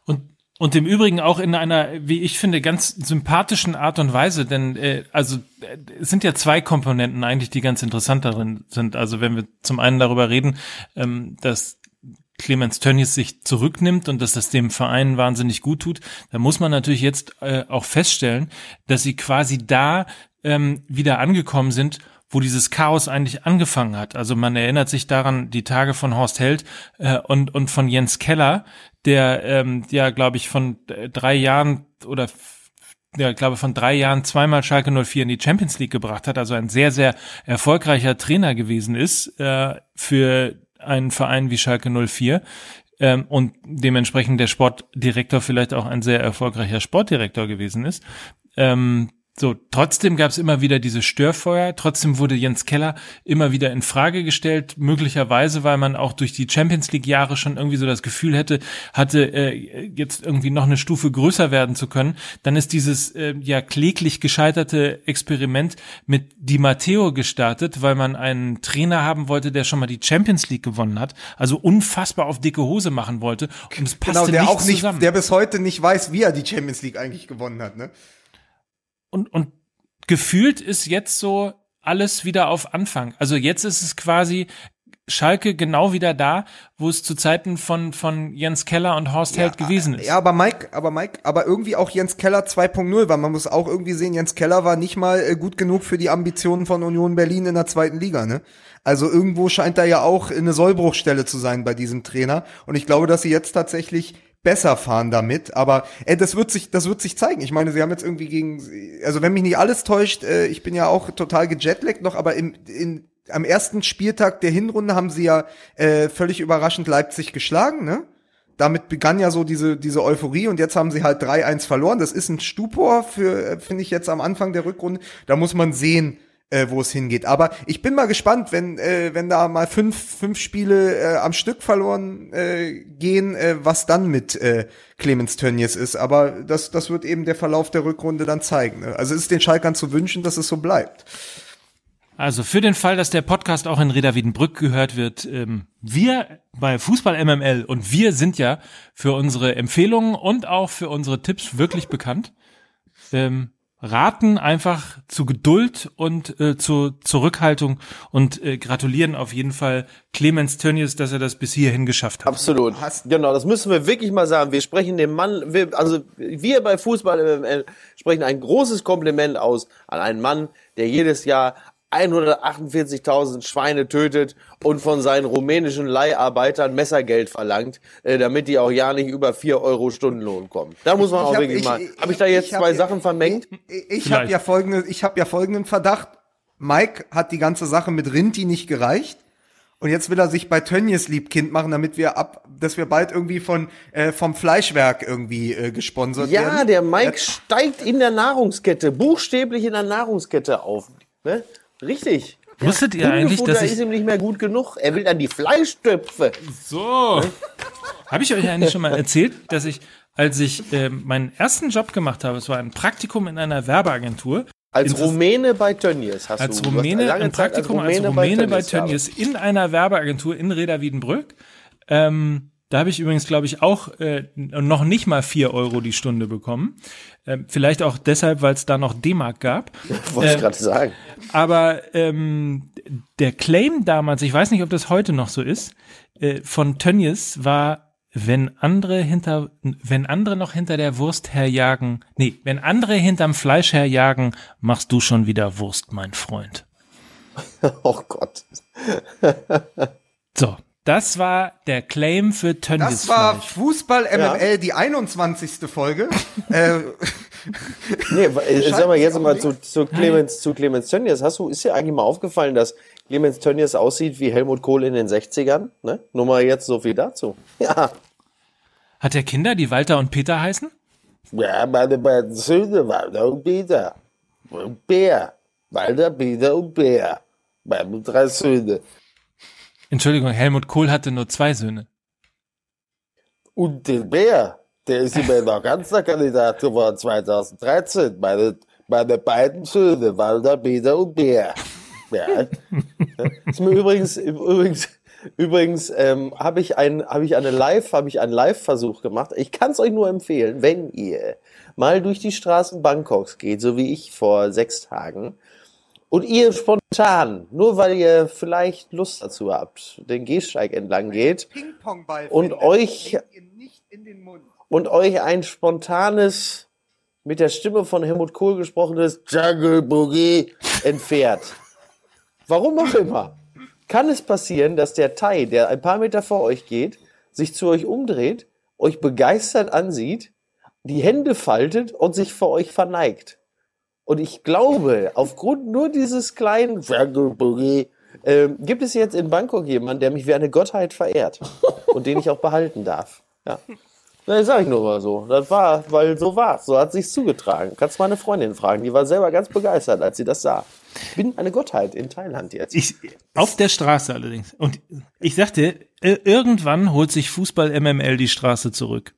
Und im Übrigen auch in einer, wie ich finde, ganz sympathischen Art und Weise, denn äh, also äh, es sind ja zwei Komponenten eigentlich, die ganz interessant darin sind. Also wenn wir zum einen darüber reden, ähm, dass Clemens Tönnies sich zurücknimmt und dass das dem Verein wahnsinnig gut tut, dann muss man natürlich jetzt äh, auch feststellen, dass sie quasi da ähm, wieder angekommen sind, wo dieses Chaos eigentlich angefangen hat. Also man erinnert sich daran, die Tage von Horst Held äh, und, und von Jens Keller, der ähm, ja, glaube ich, von drei Jahren oder ja, glaube von drei Jahren zweimal Schalke 04 in die Champions League gebracht hat, also ein sehr, sehr erfolgreicher Trainer gewesen ist äh, für einen Verein wie Schalke 04 ähm, und dementsprechend der Sportdirektor vielleicht auch ein sehr erfolgreicher Sportdirektor gewesen ist. Ähm, so, trotzdem gab es immer wieder diese Störfeuer, trotzdem wurde Jens Keller immer wieder in Frage gestellt, möglicherweise, weil man auch durch die Champions League Jahre schon irgendwie so das Gefühl hätte, hatte äh, jetzt irgendwie noch eine Stufe größer werden zu können. Dann ist dieses äh, ja kläglich gescheiterte Experiment mit Di Matteo gestartet, weil man einen Trainer haben wollte, der schon mal die Champions League gewonnen hat, also unfassbar auf dicke Hose machen wollte und es passte genau, der nicht auch nicht, zusammen. der bis heute nicht weiß, wie er die Champions League eigentlich gewonnen hat, ne? Und, und gefühlt ist jetzt so alles wieder auf Anfang. Also jetzt ist es quasi Schalke genau wieder da, wo es zu Zeiten von, von Jens Keller und Horst ja, Held gewesen ist. Ja, aber Mike, aber Mike, aber irgendwie auch Jens Keller 2.0, weil man muss auch irgendwie sehen, Jens Keller war nicht mal äh, gut genug für die Ambitionen von Union Berlin in der zweiten Liga, ne? Also irgendwo scheint da ja auch eine Sollbruchstelle zu sein bei diesem Trainer. Und ich glaube, dass sie jetzt tatsächlich besser fahren damit. Aber äh, das wird sich, das wird sich zeigen. Ich meine, sie haben jetzt irgendwie gegen, also wenn mich nicht alles täuscht, äh, ich bin ja auch total gejetlaggt noch, aber im, in, am ersten Spieltag der Hinrunde haben sie ja äh, völlig überraschend Leipzig geschlagen, ne? Damit begann ja so diese, diese Euphorie und jetzt haben sie halt 3-1 verloren. Das ist ein Stupor für, äh, finde ich jetzt am Anfang der Rückrunde. Da muss man sehen, äh, wo es hingeht. Aber ich bin mal gespannt, wenn äh, wenn da mal fünf fünf Spiele äh, am Stück verloren äh, gehen, äh, was dann mit äh, Clemens Tönnies ist. Aber das das wird eben der Verlauf der Rückrunde dann zeigen. Ne? Also ist den Schalkern zu wünschen, dass es so bleibt. Also für den Fall, dass der Podcast auch in Reda Wiedenbrück gehört wird, ähm, wir bei Fußball MML und wir sind ja für unsere Empfehlungen und auch für unsere Tipps wirklich bekannt. Ähm, raten einfach zu Geduld und äh, zu Zurückhaltung und äh, gratulieren auf jeden Fall Clemens Tönnies, dass er das bis hierhin geschafft hat. Absolut. genau, das müssen wir wirklich mal sagen. Wir sprechen dem Mann, wir, also wir bei Fußball MML sprechen ein großes Kompliment aus an einen Mann, der jedes Jahr 148.000 Schweine tötet und von seinen rumänischen Leiharbeitern Messergeld verlangt, äh, damit die auch ja nicht über 4 Euro Stundenlohn kommen. Da muss man Ich auch hab- wirklich ich- mal. Habe ich da jetzt ich hab- zwei Sachen vermengt? Ich, ich habe ja folgende, ich habe ja folgenden Verdacht. Mike hat die ganze Sache mit Rinti nicht gereicht. Und jetzt will er sich bei Tönnies Liebkind machen, damit wir ab, dass wir bald irgendwie von äh, vom Fleischwerk irgendwie äh, gesponsert werden. Ja, der Mike steigt in der Nahrungskette, buchstäblich in der Nahrungskette auf. Ne? Richtig. Wusstet ihr eigentlich, dass ich ist ihm nicht mehr gut genug. Er will dann die Fleischtöpfe. So. [LAUGHS] Habe ich euch eigentlich schon mal erzählt, dass ich, als ich ähm, meinen ersten Job gemacht habe, es war ein Praktikum in einer Werbeagentur. Als Rumäne bei Tönnies hast als du. Rumäne lange Zeit Praktikum als Rumäne, bei gearbeitet. Tönnies in einer Werbeagentur in Reda Wiedenbrück. Ähm, da habe ich übrigens, glaube ich, auch äh, noch nicht mal vier Euro die Stunde bekommen. Ähm, vielleicht auch deshalb, weil es da noch D-Mark gab. [LAUGHS] Wollte ich Ähm, gerade sagen. Aber ähm, der Claim damals, ich weiß nicht, ob das heute noch so ist, äh, von Tönnies war, wenn andere hinter, wenn andere noch hinter der Wurst herjagen, nee, wenn andere hinterm Fleisch herjagen, machst du schon wieder Wurst, mein Freund. [LAUGHS] Oh Gott. [LAUGHS] Das war der Claim für Tönnies Das war. Fußball MML, die 21. Folge. [LAUGHS] äh, Nee, äh, sag mal jetzt mal zu, zu Clemens, zu Clemens Tönnies. Hast du, ist dir eigentlich mal aufgefallen, dass Clemens Tönnies aussieht wie Helmut Kohl in den 60ern? Ne? Nur mal jetzt so viel dazu. [LAUGHS] Ja. Hat der Kinder, die Walter und Peter heißen? Ja, meine beiden Söhne, Walter und Peter. Und Bär. Walter, Peter und Bär. Meine drei Söhne. Entschuldigung, Helmut Kohl hatte nur zwei Söhne. Und den Bär, der ist immerhin noch ganzer Kandidat geworden 2013. Meine, meine beiden Söhne, Walter, Peter und Bär. Ja. ist mir übrigens, übrigens, übrigens ähm, habe ich ein, habe ich eine habe ich einen Live-Versuch gemacht. Ich kann es euch nur empfehlen, wenn ihr mal durch die Straßen Bangkoks geht, so wie ich vor sechs Tagen, und ihr spontan, nur weil ihr vielleicht Lust dazu habt, den Gehsteig entlang geht. Und findet, euch- und euch ein spontanes, mit der Stimme von Helmut Kohl gesprochenes Jungle Boogie entfährt. Warum auch immer. Kann es passieren, dass der Thai, der ein paar Meter vor euch geht, sich zu euch umdreht, euch begeistert ansieht, die Hände faltet und sich vor euch verneigt? Und ich glaube, aufgrund nur dieses kleinen ähm, gibt es jetzt in Bangkok jemanden, der mich wie eine Gottheit verehrt [LAUGHS] und den ich auch behalten darf. Ja. Na, das sag ich nur mal so. Das war, weil so war's. So hat sich's zugetragen. Kannst meine Freundin fragen. Die war selber ganz begeistert, als sie das sah. Ich bin eine Gottheit in Thailand jetzt. Ich, auf der Straße allerdings. Und ich sagte, irgendwann holt sich Fußball MML die Straße zurück.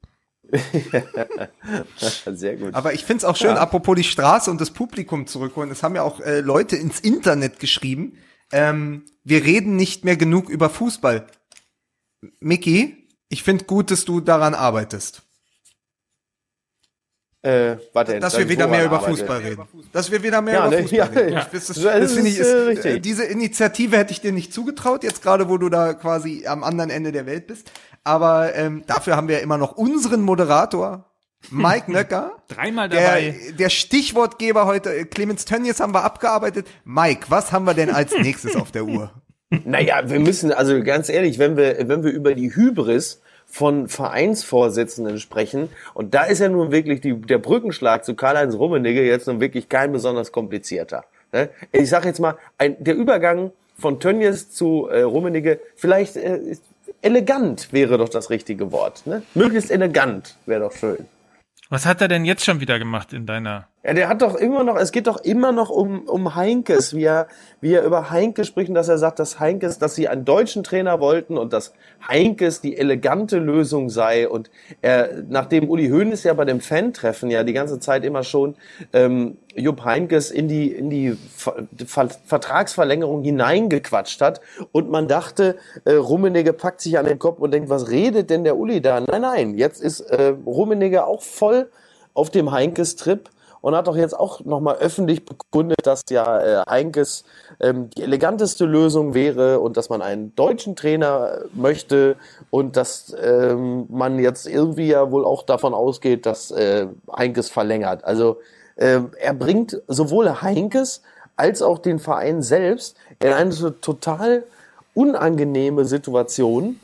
[LAUGHS] Sehr gut. Aber ich find's auch schön, Ja. apropos die Straße und das Publikum zurückholen. Es haben ja auch äh, Leute ins Internet geschrieben. Ähm, wir reden nicht mehr genug über Fußball. Mickey, ich find gut, dass du daran arbeitest. Äh, warte, Dass wir wieder mehr über arbeite. Fußball reden. Dass wir wieder mehr Ja, über ne, Fußball ja, reden. ja. Das, das, Das finde ich, ist, äh, äh, richtig. diese Initiative hätte ich dir nicht zugetraut, jetzt gerade, wo du da quasi am anderen Ende der Welt bist. Aber ähm, dafür haben wir immer noch unseren Moderator, Mike Nöcker. [LAUGHS] Dreimal dabei. Der, der Stichwortgeber heute, äh, Clemens Tönnies haben wir abgearbeitet. Mike, was haben wir denn als [LAUGHS] nächstes auf der Uhr? Naja, wir müssen, also ganz ehrlich, wenn wir, wenn wir über die Hybris von Vereinsvorsitzenden sprechen, und da ist ja nun wirklich die, der Brückenschlag zu Karl-Heinz Rummenigge jetzt nun wirklich kein besonders komplizierter. Ne? Ich sage jetzt mal, ein, der Übergang von Tönnies zu äh, Rummenigge, vielleicht äh, ist- elegant wäre doch das richtige Wort. Ne? Möglichst elegant wäre doch schön. Was hat er denn jetzt schon wieder gemacht in deiner? Ja, der hat doch immer noch, es geht doch immer noch um, um Heinkes, wie er, wie er über Heinkes spricht und dass er sagt, dass Heinkes, dass sie einen deutschen Trainer wollten und dass Heinkes die elegante Lösung sei und er, nachdem Uli Hoeneß ja bei dem Fan-Treffen ja die ganze Zeit immer schon ähm, Jupp Heinkes in die, in die Ver Ver Vertragsverlängerung hineingequatscht hat und man dachte, äh, Rummenigge packt sich an den Kopf und denkt, was redet denn der Uli da? Nein, nein, jetzt ist äh, Rummenigge auch voll auf dem Heinkes-Trip und hat doch jetzt auch nochmal öffentlich bekundet, dass ja äh, Heinkes ähm, die eleganteste Lösung wäre und dass man einen deutschen Trainer möchte und dass ähm, man jetzt irgendwie ja wohl auch davon ausgeht, dass äh, Heinkes verlängert. Also äh, er bringt sowohl Heinkes als auch den Verein selbst in eine total unangenehme Situation,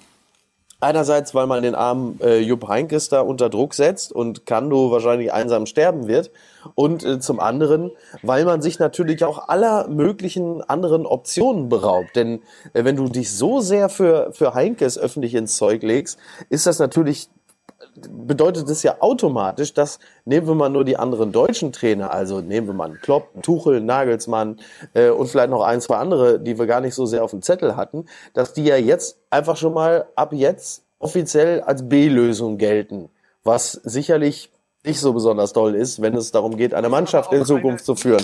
Einerseits, weil man den armen äh, Jupp Heinkes da unter Druck setzt und Kando wahrscheinlich einsam sterben wird. Und äh, zum anderen, weil man sich natürlich auch aller möglichen anderen Optionen beraubt. Denn äh, wenn du dich so sehr für, für Heinkes öffentlich ins Zeug legst, ist das natürlich bedeutet es ja automatisch, dass nehmen wir mal nur die anderen deutschen Trainer, also nehmen wir mal Klopp, Tuchel, Nagelsmann äh, und vielleicht noch ein, zwei andere, die wir gar nicht so sehr auf dem Zettel hatten, dass die ja jetzt einfach schon mal ab jetzt offiziell als B-Lösung gelten, was sicherlich nicht so besonders toll ist, wenn es darum geht, eine Mannschaft in Zukunft zu führen.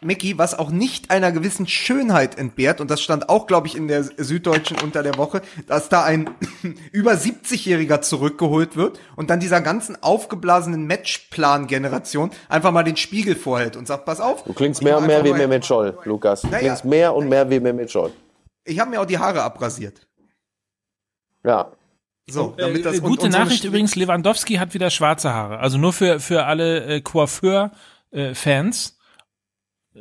Mickey, was auch nicht einer gewissen Schönheit entbehrt, und das stand auch, glaube ich, in der Süddeutschen unter der Woche, dass da ein [CLEARS THROAT] über 70-Jähriger zurückgeholt wird und dann dieser ganzen aufgeblasenen Matchplan-Generation einfach mal den Spiegel vorhält und sagt, pass auf. Du klingst mehr und mehr wie Mehmet Scholl, Lukas. Du naja, klingst mehr und mehr wie Mehmet Scholl. Ich habe mir auch die Haare abrasiert. Ja. So, damit das, äh, gute und, Nachricht so übrigens, Lewandowski hat wieder schwarze Haare. Also nur für, für alle äh, Coiffeur-Fans. Äh,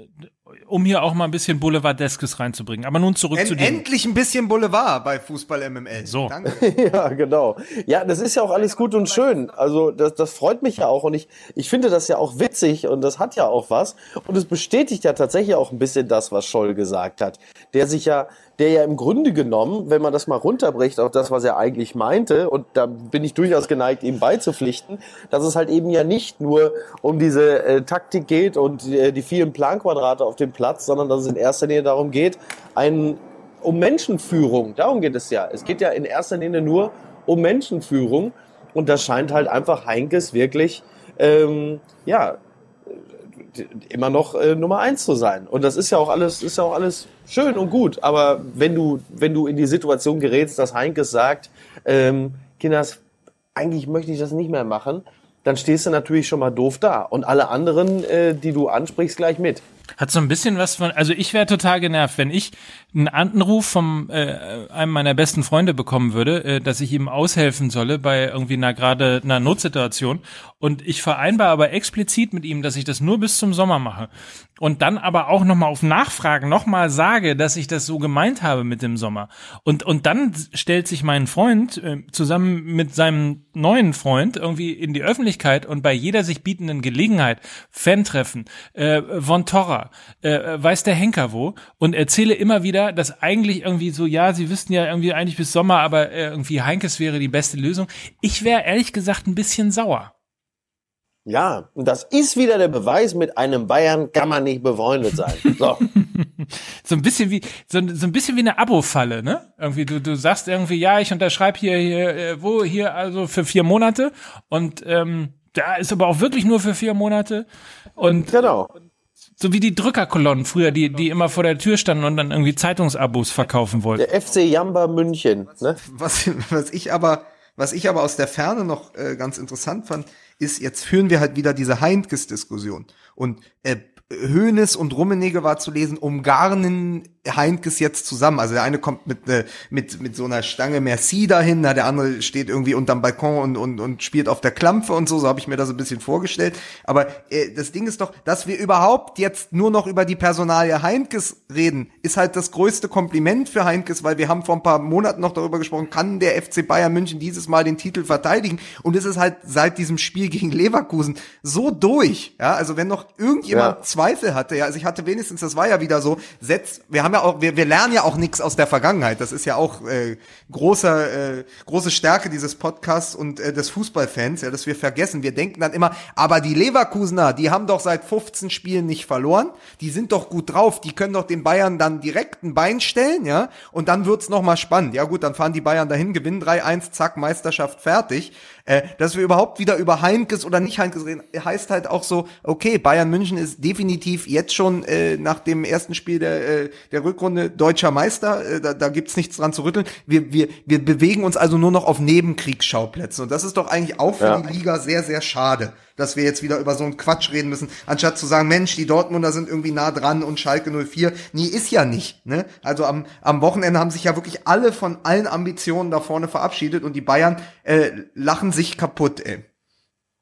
um hier auch mal ein bisschen Boulevardeskes reinzubringen. Aber nun zurück en zu dir. Endlich ein bisschen Boulevard bei Fußball MML. So. Danke. [LAUGHS] ja, genau. Ja, das ist ja auch alles gut und schön. Also das, das freut mich ja auch und ich, ich finde das ja auch witzig und das hat ja auch was. Und es bestätigt ja tatsächlich auch ein bisschen das, was Scholl gesagt hat. Der sich ja der ja im Grunde genommen, wenn man das mal runterbricht, auch das, was er eigentlich meinte, und da bin ich durchaus geneigt, ihm beizupflichten, dass es halt eben ja nicht nur um diese äh, Taktik geht und äh, die vielen Planquadrate auf dem Platz, sondern dass es in erster Linie darum geht, ein, um Menschenführung. Darum geht es ja. Es geht ja in erster Linie nur um Menschenführung. Und das scheint halt einfach Heinkes wirklich, ähm, ja, immer noch äh, Nummer eins zu sein. Und das ist ja auch alles, ist ja auch alles schön und gut. Aber wenn du, wenn du in die Situation gerätst, dass Heinkes sagt, ähm, Kinders, eigentlich möchte ich das nicht mehr machen, dann stehst du natürlich schon mal doof da. Und alle anderen, äh, die du ansprichst, gleich mit. Hat so ein bisschen was von, also ich wäre total genervt, wenn ich einen Anruf vom äh, einem meiner besten Freunde bekommen würde, äh, dass ich ihm aushelfen solle bei irgendwie einer gerade einer Notsituation und ich vereinbare aber explizit mit ihm, dass ich das nur bis zum Sommer mache und dann aber auch nochmal auf Nachfragen nochmal sage, dass ich das so gemeint habe mit dem Sommer. Und, und dann stellt sich mein Freund äh, zusammen mit seinem neuen Freund irgendwie in die Öffentlichkeit und bei jeder sich bietenden Gelegenheit, Fan-Treffen, äh, Von Torra, äh, weiß der Henker wo, und erzähle immer wieder, dass eigentlich irgendwie so, ja, sie wüssten ja irgendwie eigentlich bis Sommer, aber äh, irgendwie Heinkes wäre die beste Lösung. Ich wäre ehrlich gesagt ein bisschen sauer. Ja, und das ist wieder der Beweis, mit einem Bayern kann man nicht befreundet sein. [LAUGHS] So. so ein bisschen wie so, so ein bisschen wie eine Abo-Falle, ne? Irgendwie du du sagst irgendwie ja, ich unterschreibe hier hier äh, wo hier also für vier Monate und ähm, da ist aber auch wirklich nur für vier Monate und genau. So wie die Drückerkolonnen früher, die, die immer vor der Tür standen und dann irgendwie Zeitungsabos verkaufen wollten. Der FC Jamba München. Ne? Was, was ich aber, was ich aber aus der Ferne noch äh, ganz interessant fand, ist, jetzt führen wir halt wieder diese Heintges-Diskussion. Und äh, Hönes und Rummenigge war zu lesen, umgarnen Heinkes jetzt zusammen. Also der eine kommt mit, äh, mit, mit so einer Stange Merci dahin, na, der andere steht irgendwie unterm Balkon und, und, und spielt auf der Klampfe und so, so habe ich mir das ein bisschen vorgestellt. Aber äh, das Ding ist doch, dass wir überhaupt jetzt nur noch über die Personalie Heinkes reden, ist halt das größte Kompliment für Heinkes, weil wir haben vor ein paar Monaten noch darüber gesprochen, kann der FC Bayern München dieses Mal den Titel verteidigen? Und es ist halt seit diesem Spiel gegen Leverkusen so durch. Ja, also wenn noch irgendjemand ja Zweifel hatte, ja, also ich hatte wenigstens, das war ja wieder so, setzt, wir haben ja auch, wir, wir lernen ja auch nichts aus der Vergangenheit. Das ist ja auch äh, großer, äh, große Stärke dieses Podcasts und äh, des Fußballfans, ja, dass wir vergessen. Wir denken dann immer, aber die Leverkusener, die haben doch seit 15 Spielen nicht verloren, die sind doch gut drauf, die können doch den Bayern dann direkt ein Bein stellen, ja, und dann wird's noch mal spannend. Ja gut, dann fahren die Bayern dahin, gewinnen 3-1, zack, Meisterschaft fertig. Äh, dass wir überhaupt wieder über Heinkes oder nicht Heinkes reden, heißt halt auch so, okay, Bayern München ist definitiv jetzt schon äh, nach dem ersten Spiel der, äh, der Rückrunde deutscher Meister. Äh, da da gibt's nichts dran zu rütteln. Wir, wir, wir bewegen uns also nur noch auf Nebenkriegsschauplätzen. Und das ist doch eigentlich auch für Ja. die Liga sehr, sehr schade, dass wir jetzt wieder über so einen Quatsch reden müssen, anstatt zu sagen, Mensch, die Dortmunder sind irgendwie nah dran und Schalke 04. Nee, ist ja nicht. Ne? Also am, am Wochenende haben sich ja wirklich alle von allen Ambitionen da vorne verabschiedet und die Bayern äh, lachen sich kaputt, ey.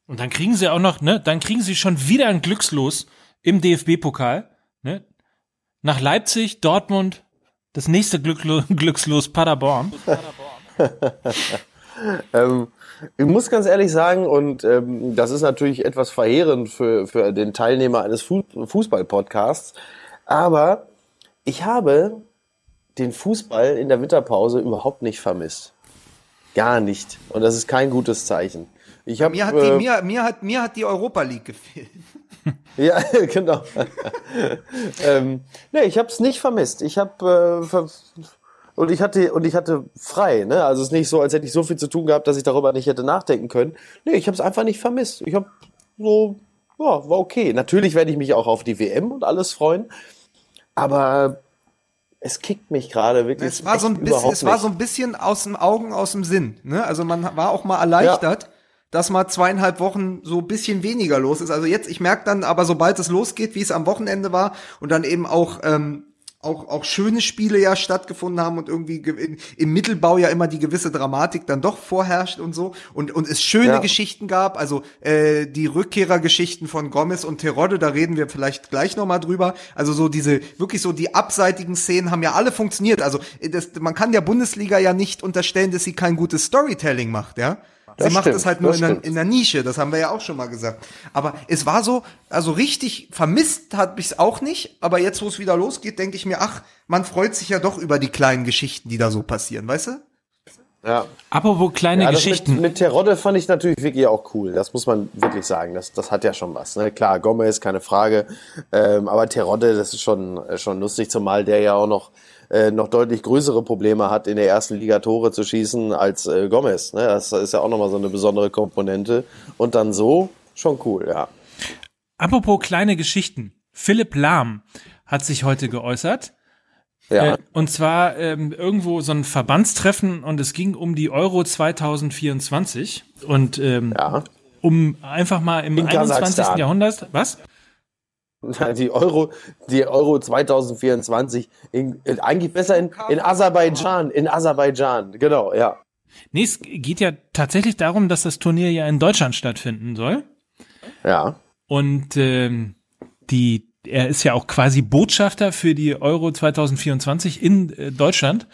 Und dann kriegen sie auch noch, ne, dann kriegen sie schon wieder ein Glückslos im DFB-Pokal, ne? Nach Leipzig, Dortmund, das nächste Glücklo [LAUGHS] Glückslos Paderborn. [LAUGHS] [LAUGHS] Ähm, ich muss ganz ehrlich sagen, und ähm, das ist natürlich etwas verheerend für, für den Teilnehmer eines Fu Fußball-Podcasts, aber ich habe den Fußball in der Winterpause überhaupt nicht vermisst. Gar nicht. Und das ist kein gutes Zeichen. Ich hab, Mir hat, die, äh, mir, mir, hat, mir hat die Europa League gefehlt. [LAUGHS] Ja, [LAUGHS] genau. [LAUGHS] ähm, nee, ich habe es nicht vermisst. Ich habe äh, und ich hatte und ich hatte frei. Ne? Also es ist nicht so, als hätte ich so viel zu tun gehabt, dass ich darüber nicht hätte nachdenken können. Nee, ich habe es einfach nicht vermisst. Ich habe so, ja, war okay. Natürlich werde ich mich auch auf die WM und alles freuen, aber es kickt mich gerade wirklich. Es war so ein bisschen, es war so ein bisschen aus dem Augen, aus dem Sinn. Ne? Also man war auch mal erleichtert, dass mal zweieinhalb Wochen so ein bisschen weniger los ist. Also jetzt, ich merke dann, aber sobald es losgeht, wie es am Wochenende war und dann eben auch ähm, auch, auch schöne Spiele ja stattgefunden haben und irgendwie ge- in, im Mittelbau ja immer die gewisse Dramatik dann doch vorherrscht und so und, und es schöne Ja. Geschichten gab, also äh, die Rückkehrergeschichten von Gomez und Terodde, da reden wir vielleicht gleich nochmal drüber, also so diese, wirklich so die abseitigen Szenen haben ja alle funktioniert, also äh, das, man kann der Bundesliga ja nicht unterstellen, dass sie kein gutes Storytelling macht, ja. Das Sie macht stimmt, es halt nur in der, in der Nische, das haben wir ja auch schon mal gesagt. Aber es war so, also richtig vermisst hat mich's auch nicht, aber jetzt, wo es wieder losgeht, denke ich mir, ach, man freut sich ja doch über die kleinen Geschichten, die da so passieren, weißt du? ja. Apropos kleine Ja, Geschichten. Mit, mit Terodde fand ich natürlich wirklich auch cool. Das muss man wirklich sagen. Das, das hat ja schon was. Ne? Klar, Gomez, keine Frage. Ähm, aber Terodde, das ist schon, äh, schon lustig, zumal der ja auch noch, äh, noch deutlich größere Probleme hat, in der ersten Liga Tore zu schießen als äh, Gomez. Ne? Das ist ja auch nochmal so eine besondere Komponente. Und dann so, schon cool, ja. Apropos kleine Geschichten. Philipp Lahm hat sich heute geäußert. Ja, Äh, und zwar ähm, irgendwo so ein Verbandstreffen und es ging um die Euro 2024 und ähm, ja. um einfach mal im In 21. Kasachstan. Jahrhundert, was? [LAUGHS] Die Euro, die Euro 2024, in, in, eigentlich besser in, in Aserbaidschan, in Aserbaidschan, genau, ja. Nee, es geht ja tatsächlich darum, dass das Turnier ja in Deutschland stattfinden soll. Ja. Und ähm, die, er ist ja auch quasi Botschafter für die Euro 2024 in äh, Deutschland.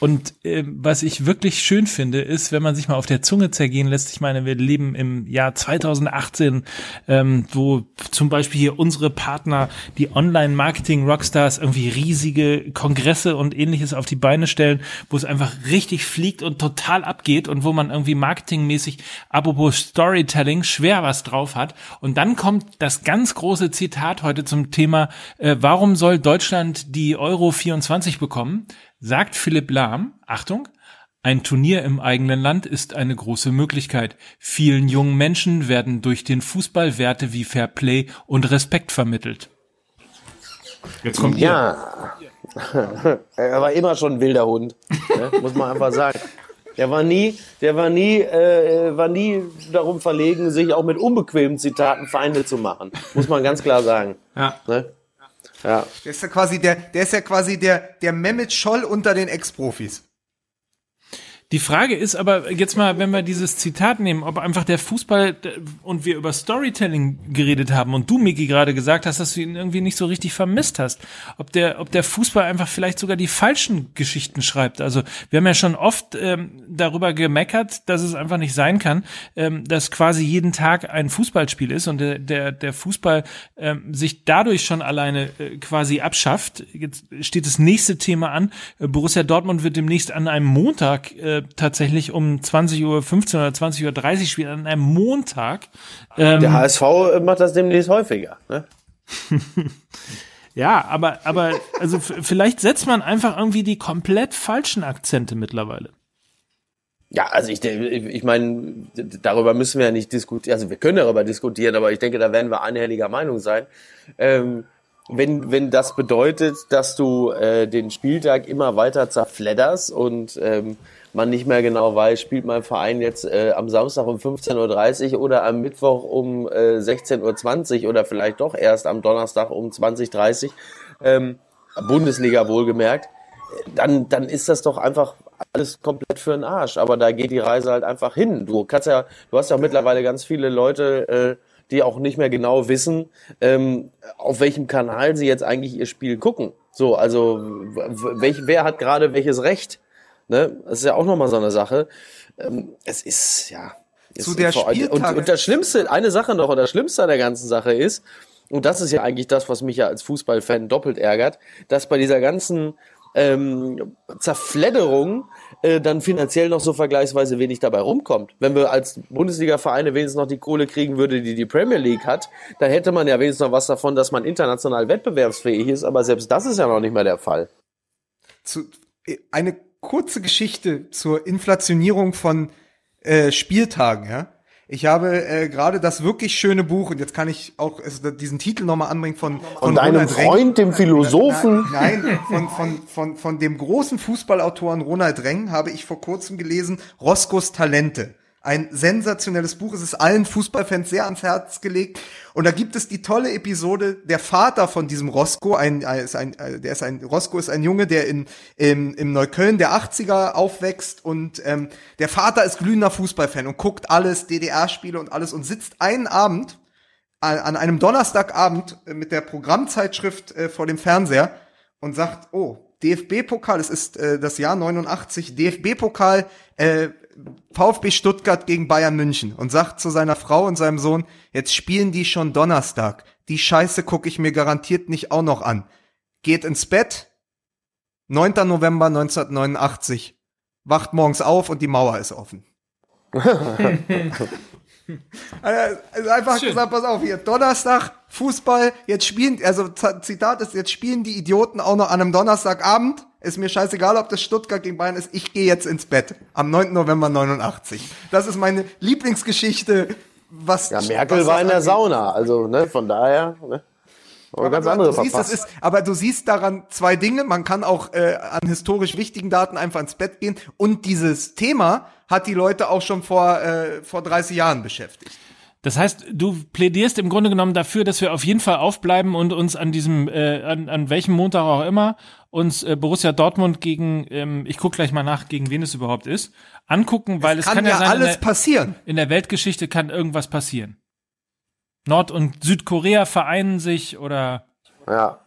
Und ähm, was ich wirklich schön finde, ist, wenn man sich mal auf der Zunge zergehen lässt. Ich meine, wir leben im Jahr 2018, ähm, wo zum Beispiel hier unsere Partner, die Online-Marketing-Rockstars, irgendwie riesige Kongresse und ähnliches auf die Beine stellen, wo es einfach richtig fliegt und total abgeht und wo man irgendwie marketingmäßig, apropos Storytelling, schwer was drauf hat. Und dann kommt das ganz große Zitat heute zum Thema, äh, warum soll Deutschland die Euro 24 bekommen? Sagt Philipp Lahm, Achtung, ein Turnier im eigenen Land ist eine große Möglichkeit. Vielen jungen Menschen werden durch den Fußball Werte wie Fair Play und Respekt vermittelt. Jetzt kommt ihr. Ja. [LAUGHS] er war immer schon ein wilder Hund, ne? muss man einfach sagen. Der war nie, der war nie, äh, war nie darum verlegen, sich auch mit unbequemen Zitaten Feinde zu machen. Muss man ganz klar sagen. Ja. Ne? Ja. Der ist ja quasi der, der ist ja quasi der, der Mehmet Scholl unter den Ex-Profis. Die Frage ist aber jetzt mal, wenn wir dieses Zitat nehmen, ob einfach der Fußball und wir über Storytelling geredet haben und du, Miki, gerade gesagt hast, dass du ihn irgendwie nicht so richtig vermisst hast, ob der, ob der Fußball einfach vielleicht sogar die falschen Geschichten schreibt. Also wir haben ja schon oft ähm, darüber gemeckert, dass es einfach nicht sein kann, ähm, dass quasi jeden Tag ein Fußballspiel ist und der, der, der Fußball ähm, sich dadurch schon alleine äh, quasi abschafft. Jetzt steht das nächste Thema an. Äh, Borussia Dortmund wird demnächst an einem Montag äh, tatsächlich um 20.15 Uhr oder 20.30 Uhr spielen, an einem Montag. Ähm, Der HSV macht das demnächst häufiger. Ne? [LAUGHS] ja, aber, aber also vielleicht setzt man einfach irgendwie die komplett falschen Akzente mittlerweile. Ja, also ich, ich meine, darüber müssen wir ja nicht diskutieren. Also wir können darüber diskutieren, aber ich denke, da werden wir einhelliger Meinung sein. Ähm, wenn, wenn das bedeutet, dass du äh, den Spieltag immer weiter zerfledderst und ähm, man nicht mehr genau weiß, spielt mein Verein jetzt äh, am Samstag um 15.30 Uhr oder am Mittwoch um äh, 16.20 Uhr oder vielleicht doch erst am Donnerstag um 20.30 Uhr, ähm, Bundesliga wohlgemerkt, dann, dann ist das doch einfach alles komplett für den Arsch. Aber da geht die Reise halt einfach hin. Du kannst ja, du hast ja mittlerweile ganz viele Leute, äh, die auch nicht mehr genau wissen, ähm, auf welchem Kanal sie jetzt eigentlich ihr Spiel gucken. So, also welch, wer hat gerade welches Recht? Ne? Das ist ja auch nochmal so eine Sache. Ähm, es ist, ja. Zu der Spieltag und, und das Schlimmste, eine Sache noch, und das Schlimmste an der ganzen Sache ist, und das ist ja eigentlich das, was mich ja als Fußballfan doppelt ärgert, dass bei dieser ganzen ähm, Zerfledderung äh, dann finanziell noch so vergleichsweise wenig dabei rumkommt. Wenn wir als Bundesliga-Vereine wenigstens noch die Kohle kriegen würde, die die Premier League hat, dann hätte man ja wenigstens noch was davon, dass man international wettbewerbsfähig ist, aber selbst das ist ja noch nicht mehr der Fall. Zu, eine kurze Geschichte zur Inflationierung von äh, Spieltagen, ja. Ich habe äh, gerade das wirklich schöne Buch, und jetzt kann ich auch also diesen Titel nochmal anbringen von, von, von deinem Ronald Freund, Reng. dem Philosophen. Nein, nein von, von, von, von dem großen Fußballautoren Ronald Reng habe ich vor kurzem gelesen, Roscos Talente. Ein sensationelles Buch. Es ist allen Fußballfans sehr ans Herz gelegt. Und da gibt es die tolle Episode, der Vater von diesem Roscoe, ein, ist ein, der ist ein, Roscoe ist ein Junge, der in, im, im Neukölln der 80er aufwächst und ähm, der Vater ist glühender Fußballfan und guckt alles, DDR-Spiele und alles und sitzt einen Abend an einem Donnerstagabend mit der Programmzeitschrift äh, vor dem Fernseher und sagt, oh, DFB-Pokal, es ist äh, das Jahr 89, DFB-Pokal, äh, VfB Stuttgart gegen Bayern München und sagt zu seiner Frau und seinem Sohn, jetzt spielen die schon Donnerstag. Die Scheiße gucke ich mir garantiert nicht auch noch an. Geht ins Bett. 9. November 1989. Wacht morgens auf und die Mauer ist offen. [LAUGHS] also einfach Schön. gesagt, pass auf, hier, Donnerstag, Fußball, jetzt spielen, also Zitat ist, jetzt spielen die Idioten auch noch an einem Donnerstagabend ist mir scheißegal, ob das Stuttgart gegen Bayern ist. Ich gehe jetzt ins Bett. Am 9. November 89. Das ist meine Lieblingsgeschichte, was. Ja, Merkel was war in der Sauna. Also, ne, von daher, ne. Aber ganz andere du siehst, das ist, aber du siehst daran zwei Dinge. Man kann auch äh, an historisch wichtigen Daten einfach ins Bett gehen. Und dieses Thema hat die Leute auch schon vor, äh, vor 30 Jahren beschäftigt. Das heißt, du plädierst im Grunde genommen dafür, dass wir auf jeden Fall aufbleiben und uns an diesem, äh, an, an welchem Montag auch immer, uns äh, Borussia Dortmund gegen, ähm, ich guck gleich mal nach, gegen wen es überhaupt ist, angucken, weil es, es kann, ja, sein, alles in der, passieren. In der Weltgeschichte kann irgendwas passieren. Nord- und Südkorea vereinen sich oder. Ja.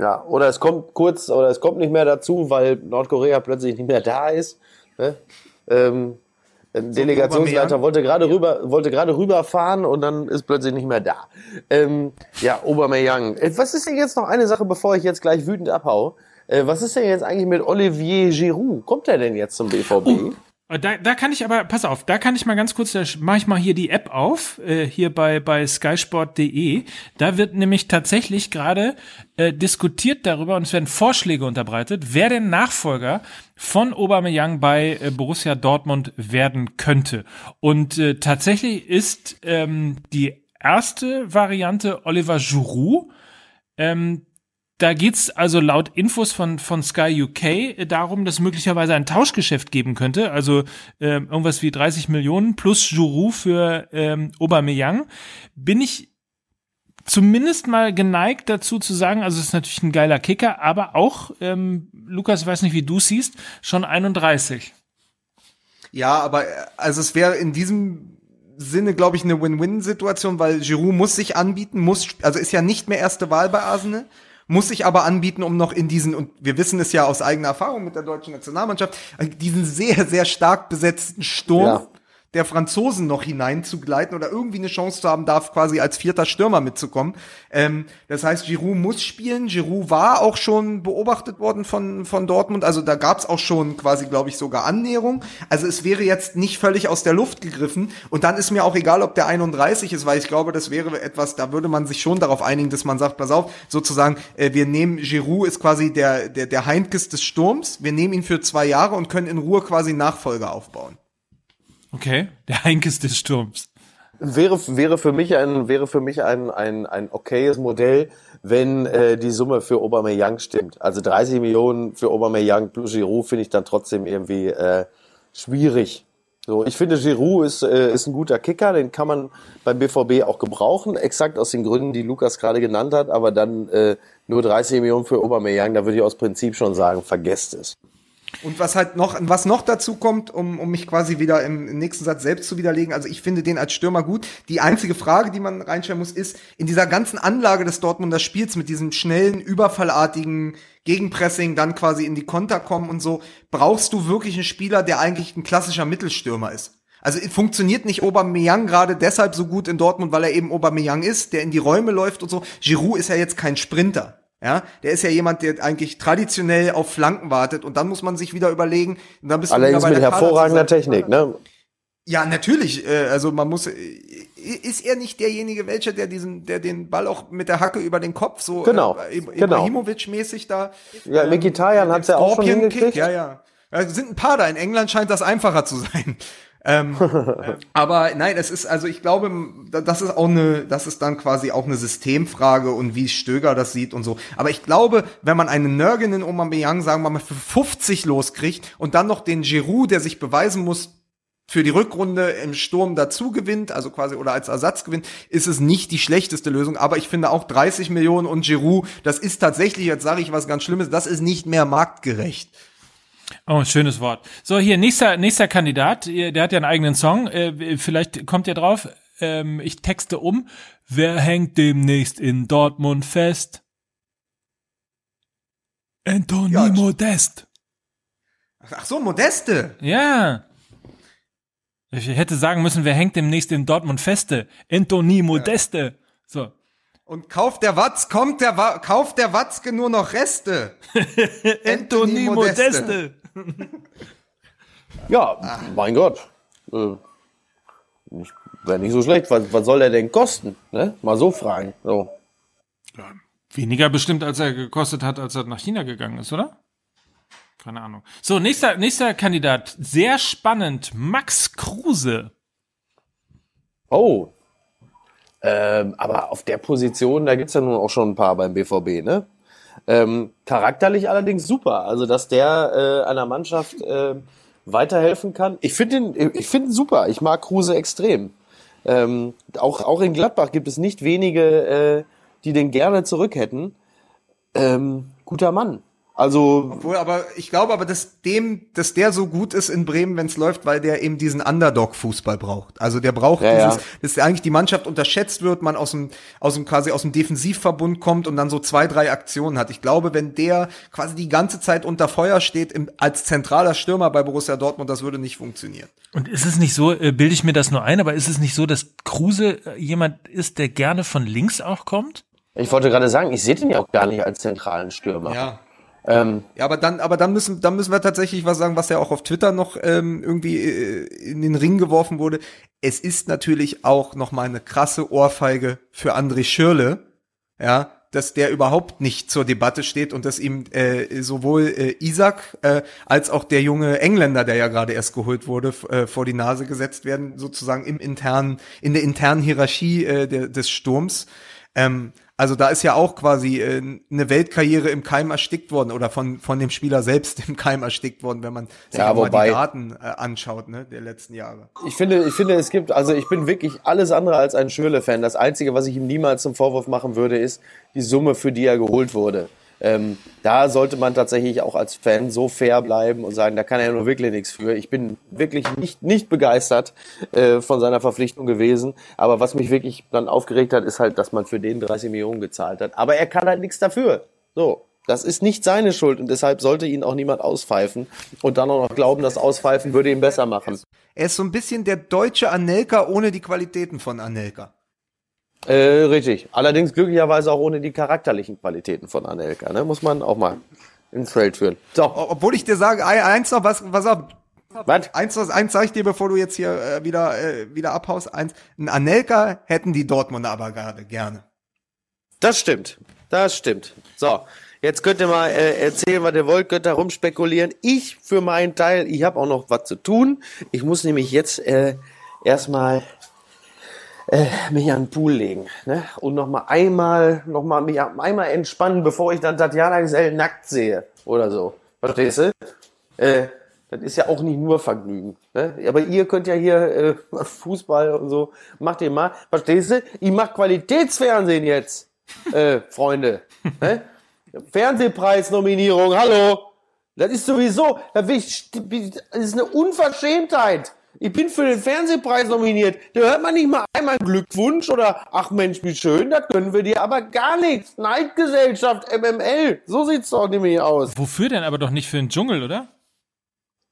Ja, oder es kommt kurz, oder es kommt nicht mehr dazu, weil Nordkorea plötzlich nicht mehr da ist. Ne? Ähm, Delegationsleiter wollte gerade rüber, wollte gerade rüberfahren und dann ist plötzlich nicht mehr da. Ähm, ja, Aubameyang. Äh, was ist denn jetzt noch eine Sache, bevor ich jetzt gleich wütend abhau? Äh, was ist denn jetzt eigentlich mit Olivier Giroud? Kommt er denn jetzt zum BVB? Oh. Da, da kann ich aber, pass auf, da kann ich mal ganz kurz, da mache ich mal hier die App auf, äh, hier bei, bei skysport.de. Da wird nämlich tatsächlich gerade äh, diskutiert darüber und es werden Vorschläge unterbreitet, wer denn Nachfolger von Aubameyang bei äh, Borussia Dortmund werden könnte. Und äh, tatsächlich ist ähm, die erste Variante Oliver Giroud. Ähm, da geht's also laut Infos von, von Sky UK äh, darum, dass möglicherweise ein Tauschgeschäft geben könnte. Also äh, irgendwas wie 30 Millionen plus Juru für ähm, Aubameyang. Bin ich zumindest mal geneigt dazu zu sagen, also es ist natürlich ein geiler Kicker, aber auch, ähm, Lukas, ich weiß nicht, wie du siehst, schon 31. Ja, aber äh, also es wäre in diesem Sinne, glaube ich, eine Win-Win-Situation, weil Giroud muss sich anbieten, muss, also ist ja nicht mehr erste Wahl bei Arsenal muss sich aber anbieten, um noch in diesen, und wir wissen es ja aus eigener Erfahrung mit der deutschen Nationalmannschaft, diesen sehr, sehr stark besetzten Sturm ja der Franzosen noch hineinzugleiten oder irgendwie eine Chance zu haben darf, quasi als vierter Stürmer mitzukommen. Ähm, das heißt, Giroud muss spielen. Giroud war auch schon beobachtet worden von, von Dortmund. Also da gab es auch schon quasi, glaube ich, sogar Annäherung. Also es wäre jetzt nicht völlig aus der Luft gegriffen. Und dann ist mir auch egal, ob der 31 ist, weil ich glaube, das wäre etwas, da würde man sich schon darauf einigen, dass man sagt, pass auf, sozusagen, äh, wir nehmen, Giroud ist quasi der, der, der Heinkes des Sturms. Wir nehmen ihn für zwei Jahre und können in Ruhe quasi Nachfolger aufbauen. Okay, der Heinkes des Sturms. Wäre, wäre für mich ein, wäre für mich ein, ein, ein okayes Modell, wenn äh, die Summe für Aubameyang stimmt. Also 30 Millionen für Aubameyang plus Giroud finde ich dann trotzdem irgendwie äh, schwierig. So, ich finde, Giroud ist, äh, ist ein guter Kicker, den kann man beim BVB auch gebrauchen, exakt aus den Gründen, die Lukas gerade genannt hat, aber dann äh, nur 30 Millionen für Aubameyang, da würde ich aus Prinzip schon sagen, vergesst es. Und was halt noch, was noch dazu kommt, um, um mich quasi wieder im nächsten Satz selbst zu widerlegen, also ich finde den als Stürmer gut. Die einzige Frage, die man reinstellen muss, ist, in dieser ganzen Anlage des Dortmunder Spiels mit diesem schnellen, überfallartigen Gegenpressing, dann quasi in die Konter kommen und so, brauchst du wirklich einen Spieler, der eigentlich ein klassischer Mittelstürmer ist. Also funktioniert nicht Aubameyang gerade deshalb so gut in Dortmund, weil er eben Aubameyang ist, der in die Räume läuft und so. Giroud ist ja jetzt kein Sprinter. Ja, der ist ja jemand, der eigentlich traditionell auf Flanken wartet und dann muss man sich wieder überlegen, und dann bist du Allerdings mit hervorragender Technik, ne? Ja, natürlich. Äh, also man muss. Äh, ist er nicht derjenige, welcher, der diesen, der den Ball auch mit der Hacke über den Kopf so genau, äh, Ibrahimovic-mäßig da. Ja, ähm, Mikitarian hat's ja auch schon hingekriegt. Ja, ja. Es sind ein paar da. In England scheint das einfacher zu sein. Ähm, [LAUGHS] aber nein, es ist, also ich glaube, das ist auch eine, das ist dann quasi auch eine Systemfrage und wie Stöger das sieht und so. Aber ich glaube, wenn man einen Nörgen in Aubameyang, sagen wir mal, für 50 loskriegt und dann noch den Giroud, der sich beweisen muss, für die Rückrunde im Sturm dazu gewinnt, also quasi oder als Ersatz gewinnt, ist es nicht die schlechteste Lösung. Aber ich finde auch 30 Millionen und Giroud, das ist tatsächlich, jetzt sage ich was ganz Schlimmes, das ist nicht mehr marktgerecht. Oh, schönes Wort. So, hier, nächster, nächster Kandidat, der hat ja einen eigenen Song, äh, vielleicht kommt ihr drauf. Ähm, ich texte um. Wer hängt demnächst in Dortmund fest? Anthony ja, Modest. Ach so, Modeste. Ja. Ich hätte sagen müssen, wer hängt demnächst in Dortmund feste? Anthony Modeste. Ja. So. Und kauft der Watz, kommt der Wa kauft der Watzke nur noch Reste. [LAUGHS] Anthony Modeste. ja, ah. mein Gott. Äh, Wäre nicht so schlecht. Was, was soll der denn kosten? Ne? Mal so fragen. So. Ja, weniger bestimmt, als er gekostet hat, als er nach China gegangen ist, oder? Keine Ahnung. So, nächster, nächster Kandidat. Sehr spannend. Max Kruse. Oh, ähm, aber auf der Position, da gibt's ja nun auch schon ein paar beim BVB, ne? Ähm, charakterlich allerdings super. Also, dass der äh, einer Mannschaft äh, weiterhelfen kann. Ich finde ihn, ich finde ihn super. Ich mag Kruse extrem. Ähm, auch, auch in Gladbach gibt es nicht wenige, äh, die den gerne zurück hätten. Ähm, guter Mann. Also. Obwohl, aber ich glaube aber, dass dem, dass der so gut ist in Bremen, wenn es läuft, weil der eben diesen Underdog-Fußball braucht. Also der braucht ja, dieses, ja. dass eigentlich die Mannschaft unterschätzt wird, man aus dem, aus dem quasi aus dem Defensivverbund kommt und dann so zwei, drei Aktionen hat. Ich glaube, wenn der quasi die ganze Zeit unter Feuer steht im, als zentraler Stürmer bei Borussia Dortmund, das würde nicht funktionieren. Und ist es nicht so, äh, bilde ich mir das nur ein, aber ist es nicht so, dass Kruse äh, jemand ist, der gerne von links auch kommt? Ich wollte gerade sagen, ich sehe den ja auch gar nicht als zentralen Stürmer. Ja. Ähm, ja, aber dann, aber dann müssen, dann müssen wir tatsächlich was sagen, was ja auch auf Twitter noch ähm, irgendwie äh, in den Ring geworfen wurde. Es ist natürlich auch noch mal eine krasse Ohrfeige für André Schürle, ja, dass der überhaupt nicht zur Debatte steht und dass ihm äh, sowohl äh, Isaac äh, als auch der junge Engländer, der ja gerade erst geholt wurde, äh, vor die Nase gesetzt werden, sozusagen im internen, in der internen Hierarchie äh, der, des Sturms. Ähm, also da ist ja auch quasi äh, eine Weltkarriere im Keim erstickt worden oder von, von dem Spieler selbst [LAUGHS] im Keim erstickt worden, wenn man sich ja, mal die Daten äh, anschaut, ne, der letzten Jahre. Ich finde, ich finde, es gibt, also ich bin wirklich alles andere als ein Schürle-Fan. Das Einzige, was ich ihm niemals zum Vorwurf machen würde, ist die Summe, für die er geholt wurde. Ähm, da sollte man tatsächlich auch als Fan so fair bleiben und sagen, da kann er nur wirklich nichts für. Ich bin wirklich nicht, nicht begeistert äh, von seiner Verpflichtung gewesen. Aber was mich wirklich dann aufgeregt hat, ist halt, dass man für den 30 Millionen gezahlt hat. Aber er kann halt nichts dafür. So. Das ist nicht seine Schuld und deshalb sollte ihn auch niemand auspfeifen und dann auch noch glauben, das Auspfeifen würde ihn besser machen. Er ist so ein bisschen der deutsche Anelka ohne die Qualitäten von Anelka. Äh, richtig. Allerdings glücklicherweise auch ohne die charakterlichen Qualitäten von Anelka, ne? Muss man auch mal ins Feld führen. So. Obwohl ich dir sage, eins noch, was, was auf, was? Eins, eins sag ich dir, bevor du jetzt hier äh, wieder, äh, wieder abhaust. Eins, ein Anelka hätten die Dortmunder aber gerade gerne. Das stimmt. Das stimmt. So. Jetzt könnt ihr mal äh, erzählen, was ihr wollt, könnt da rumspekulieren. Ich für meinen Teil, ich habe auch noch was zu tun. Ich muss nämlich jetzt äh, erstmal äh, mich an den Pool legen ne? und noch mal einmal, noch mal mich einmal entspannen, bevor ich dann Tatjana Gesell nackt sehe oder so. Verstehst du? Äh, das ist ja auch nicht nur Vergnügen. Ne? Aber ihr könnt ja hier äh, [LAUGHS] Fußball und so, macht ihr mal. Verstehst du? Ich mach Qualitätsfernsehen jetzt, äh, Freunde. Ne? Fernsehpreisnominierung, hallo. Das ist sowieso, das ist eine Unverschämtheit. Ich bin für den Fernsehpreis nominiert. Da hört man nicht mal einmal Glückwunsch oder ach Mensch, wie schön, das können wir dir aber gar nichts. Neidgesellschaft, MML. So sieht's doch nämlich aus. Wofür denn aber doch nicht für den Dschungel, oder?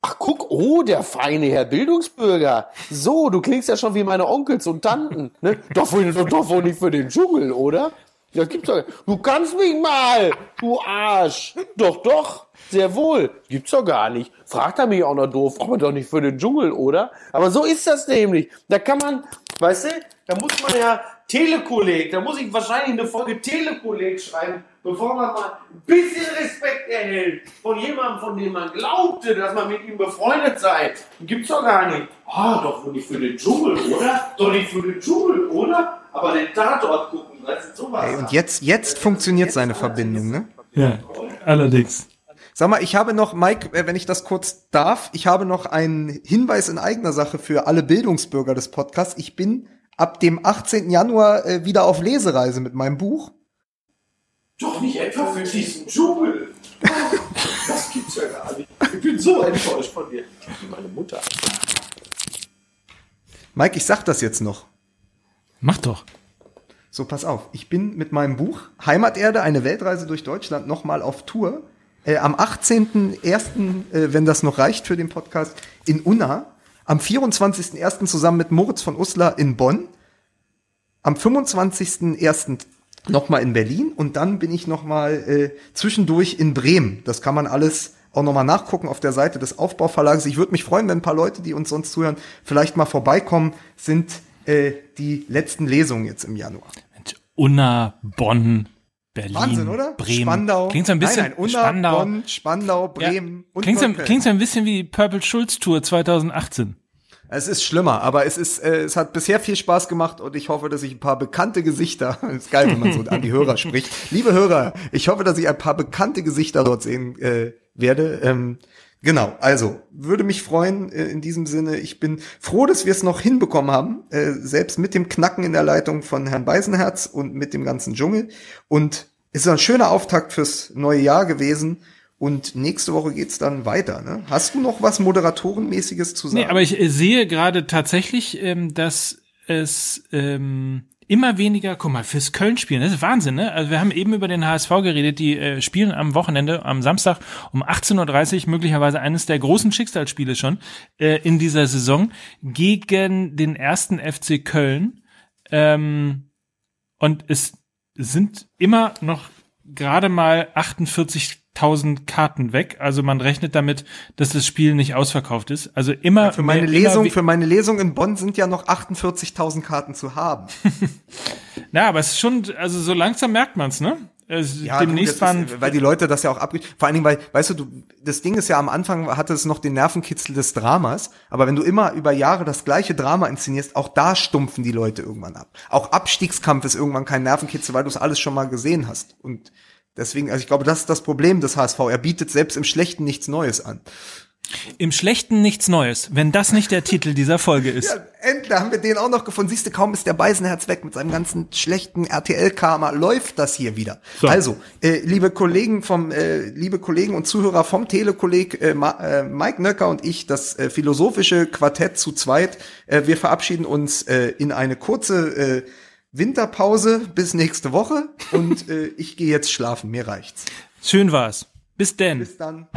Ach, guck, oh, der feine Herr Bildungsbürger. So, du klingst ja schon wie meine Onkels und Tanten. [LAUGHS] Ne? Doch, doch, doch wohl nicht für den Dschungel, oder? Ja, gibt's doch. Du kannst mich mal, du Arsch. Doch, doch, sehr wohl. Gibt's doch gar nicht. Fragt er mich auch noch doof, aber doch nicht für den Dschungel, oder? Aber so ist das nämlich. Da kann man, weißt du, da muss man ja Telekolleg, da muss ich wahrscheinlich eine Folge Telekolleg schreiben, bevor man mal ein bisschen Respekt erhält von jemandem, von dem man glaubte, dass man mit ihm befreundet sei. Gibt's doch gar nicht. Ah, doch wohl nicht für den Dschungel, oder? Doch nicht für den Dschungel, oder? Aber den Tatort gucken, weißt du, sowas. Ey, und jetzt, jetzt funktioniert seine Verbindung, ne? Ja, allerdings. Sag mal, ich habe noch, Mike, äh, wenn ich das kurz darf, ich habe noch einen Hinweis in eigener Sache für alle Bildungsbürger des Podcasts. Ich bin ab dem 18. Januar äh, wieder auf Lesereise mit meinem Buch. Doch nicht etwa für diesen Dschungel. [LAUGHS] Das gibt's ja gar nicht. Ich bin so enttäuscht von dir. Meine Mutter. Mike, ich sag das jetzt noch. Mach doch. So, pass auf. Ich bin mit meinem Buch Heimaterde, eine Weltreise durch Deutschland nochmal auf Tour. Äh, am 18.01., äh, wenn das noch reicht für den Podcast, in Unna. Am 24.01. zusammen mit Moritz von Uslar in Bonn. Am 25.01. nochmal in Berlin. Und dann bin ich nochmal äh, zwischendurch in Bremen. Das kann man alles auch nochmal nachgucken auf der Seite des Aufbauverlages. Ich würde mich freuen, wenn ein paar Leute, die uns sonst zuhören, vielleicht mal vorbeikommen. Sind äh, die letzten Lesungen jetzt im Januar. Unna, Bonn, Berlin, Wahnsinn, oder? Bremen. Spandau. Klingt so ein bisschen Nein, nein, Unna, Spandau. Bonn, Spandau, Bremen ja. und klingt, so, klingt so ein bisschen wie Purple Schulz Tour 2018. Es ist schlimmer, aber es ist, äh, es hat bisher viel Spaß gemacht und ich hoffe, dass ich ein paar bekannte Gesichter, [LAUGHS] ist geil, wenn man so an die Hörer [LAUGHS] spricht. Liebe Hörer, ich hoffe, dass ich ein paar bekannte Gesichter dort sehen äh, werde. Ähm, genau, also würde mich freuen äh, in diesem Sinne. Ich bin froh, dass wir es noch hinbekommen haben, äh, selbst mit dem Knacken in der Leitung von Herrn Beisenherz und mit dem ganzen Dschungel. Und es ist ein schöner Auftakt fürs neue Jahr gewesen. Und nächste Woche geht's dann weiter. Ne? Hast du noch was Moderatorenmäßiges zu sagen? Nee, aber ich äh, sehe gerade tatsächlich, ähm, dass es ähm, immer weniger, guck mal, fürs Köln-Spielen, das ist Wahnsinn, ne? Also wir haben eben über den HSV geredet, die äh, spielen am Wochenende, am Samstag um 18.30 Uhr, möglicherweise eines der großen Schicksalsspiele schon äh, in dieser Saison, gegen den ersten FC Köln. Ähm, und es sind immer noch gerade mal 48.000 Karten weg. Also man rechnet damit, dass das Spiel nicht ausverkauft ist. Also immer Für meine mehr- Lesung, für meine Lesung in Bonn sind ja noch 48.000 Karten zu haben. [LAUGHS] Na, aber es ist schon, also so langsam merkt man's, ne? Es, Ja, demnächst waren, ist, weil die Leute das ja auch ab, vor allen Dingen, weil, weißt du, du, das Ding ist ja am Anfang hatte es noch den Nervenkitzel des Dramas, aber wenn du immer über Jahre das gleiche Drama inszenierst, auch da stumpfen die Leute irgendwann ab. Auch Abstiegskampf ist irgendwann kein Nervenkitzel, weil du es alles schon mal gesehen hast. Und deswegen, also ich glaube, das ist das Problem des HSV. Er bietet selbst im Schlechten nichts Neues an. im Schlechten nichts Neues, wenn das nicht der Titel dieser Folge ist. [LAUGHS] Ja, endlich haben wir den auch noch gefunden. Siehst du, kaum ist der Beisenherz weg mit seinem ganzen schlechten RTL-Karma, läuft das hier wieder. So. Also, äh, liebe Kollegen vom, äh, liebe Kollegen und Zuhörer vom Telekolleg, äh, Ma äh, Mike Nöcker und ich, das äh, philosophische Quartett zu zweit, äh, wir verabschieden uns äh, in eine kurze äh, Winterpause bis nächste Woche und äh, ich gehe jetzt schlafen. Mir reicht's. Schön war's. Bis denn. Bis dann.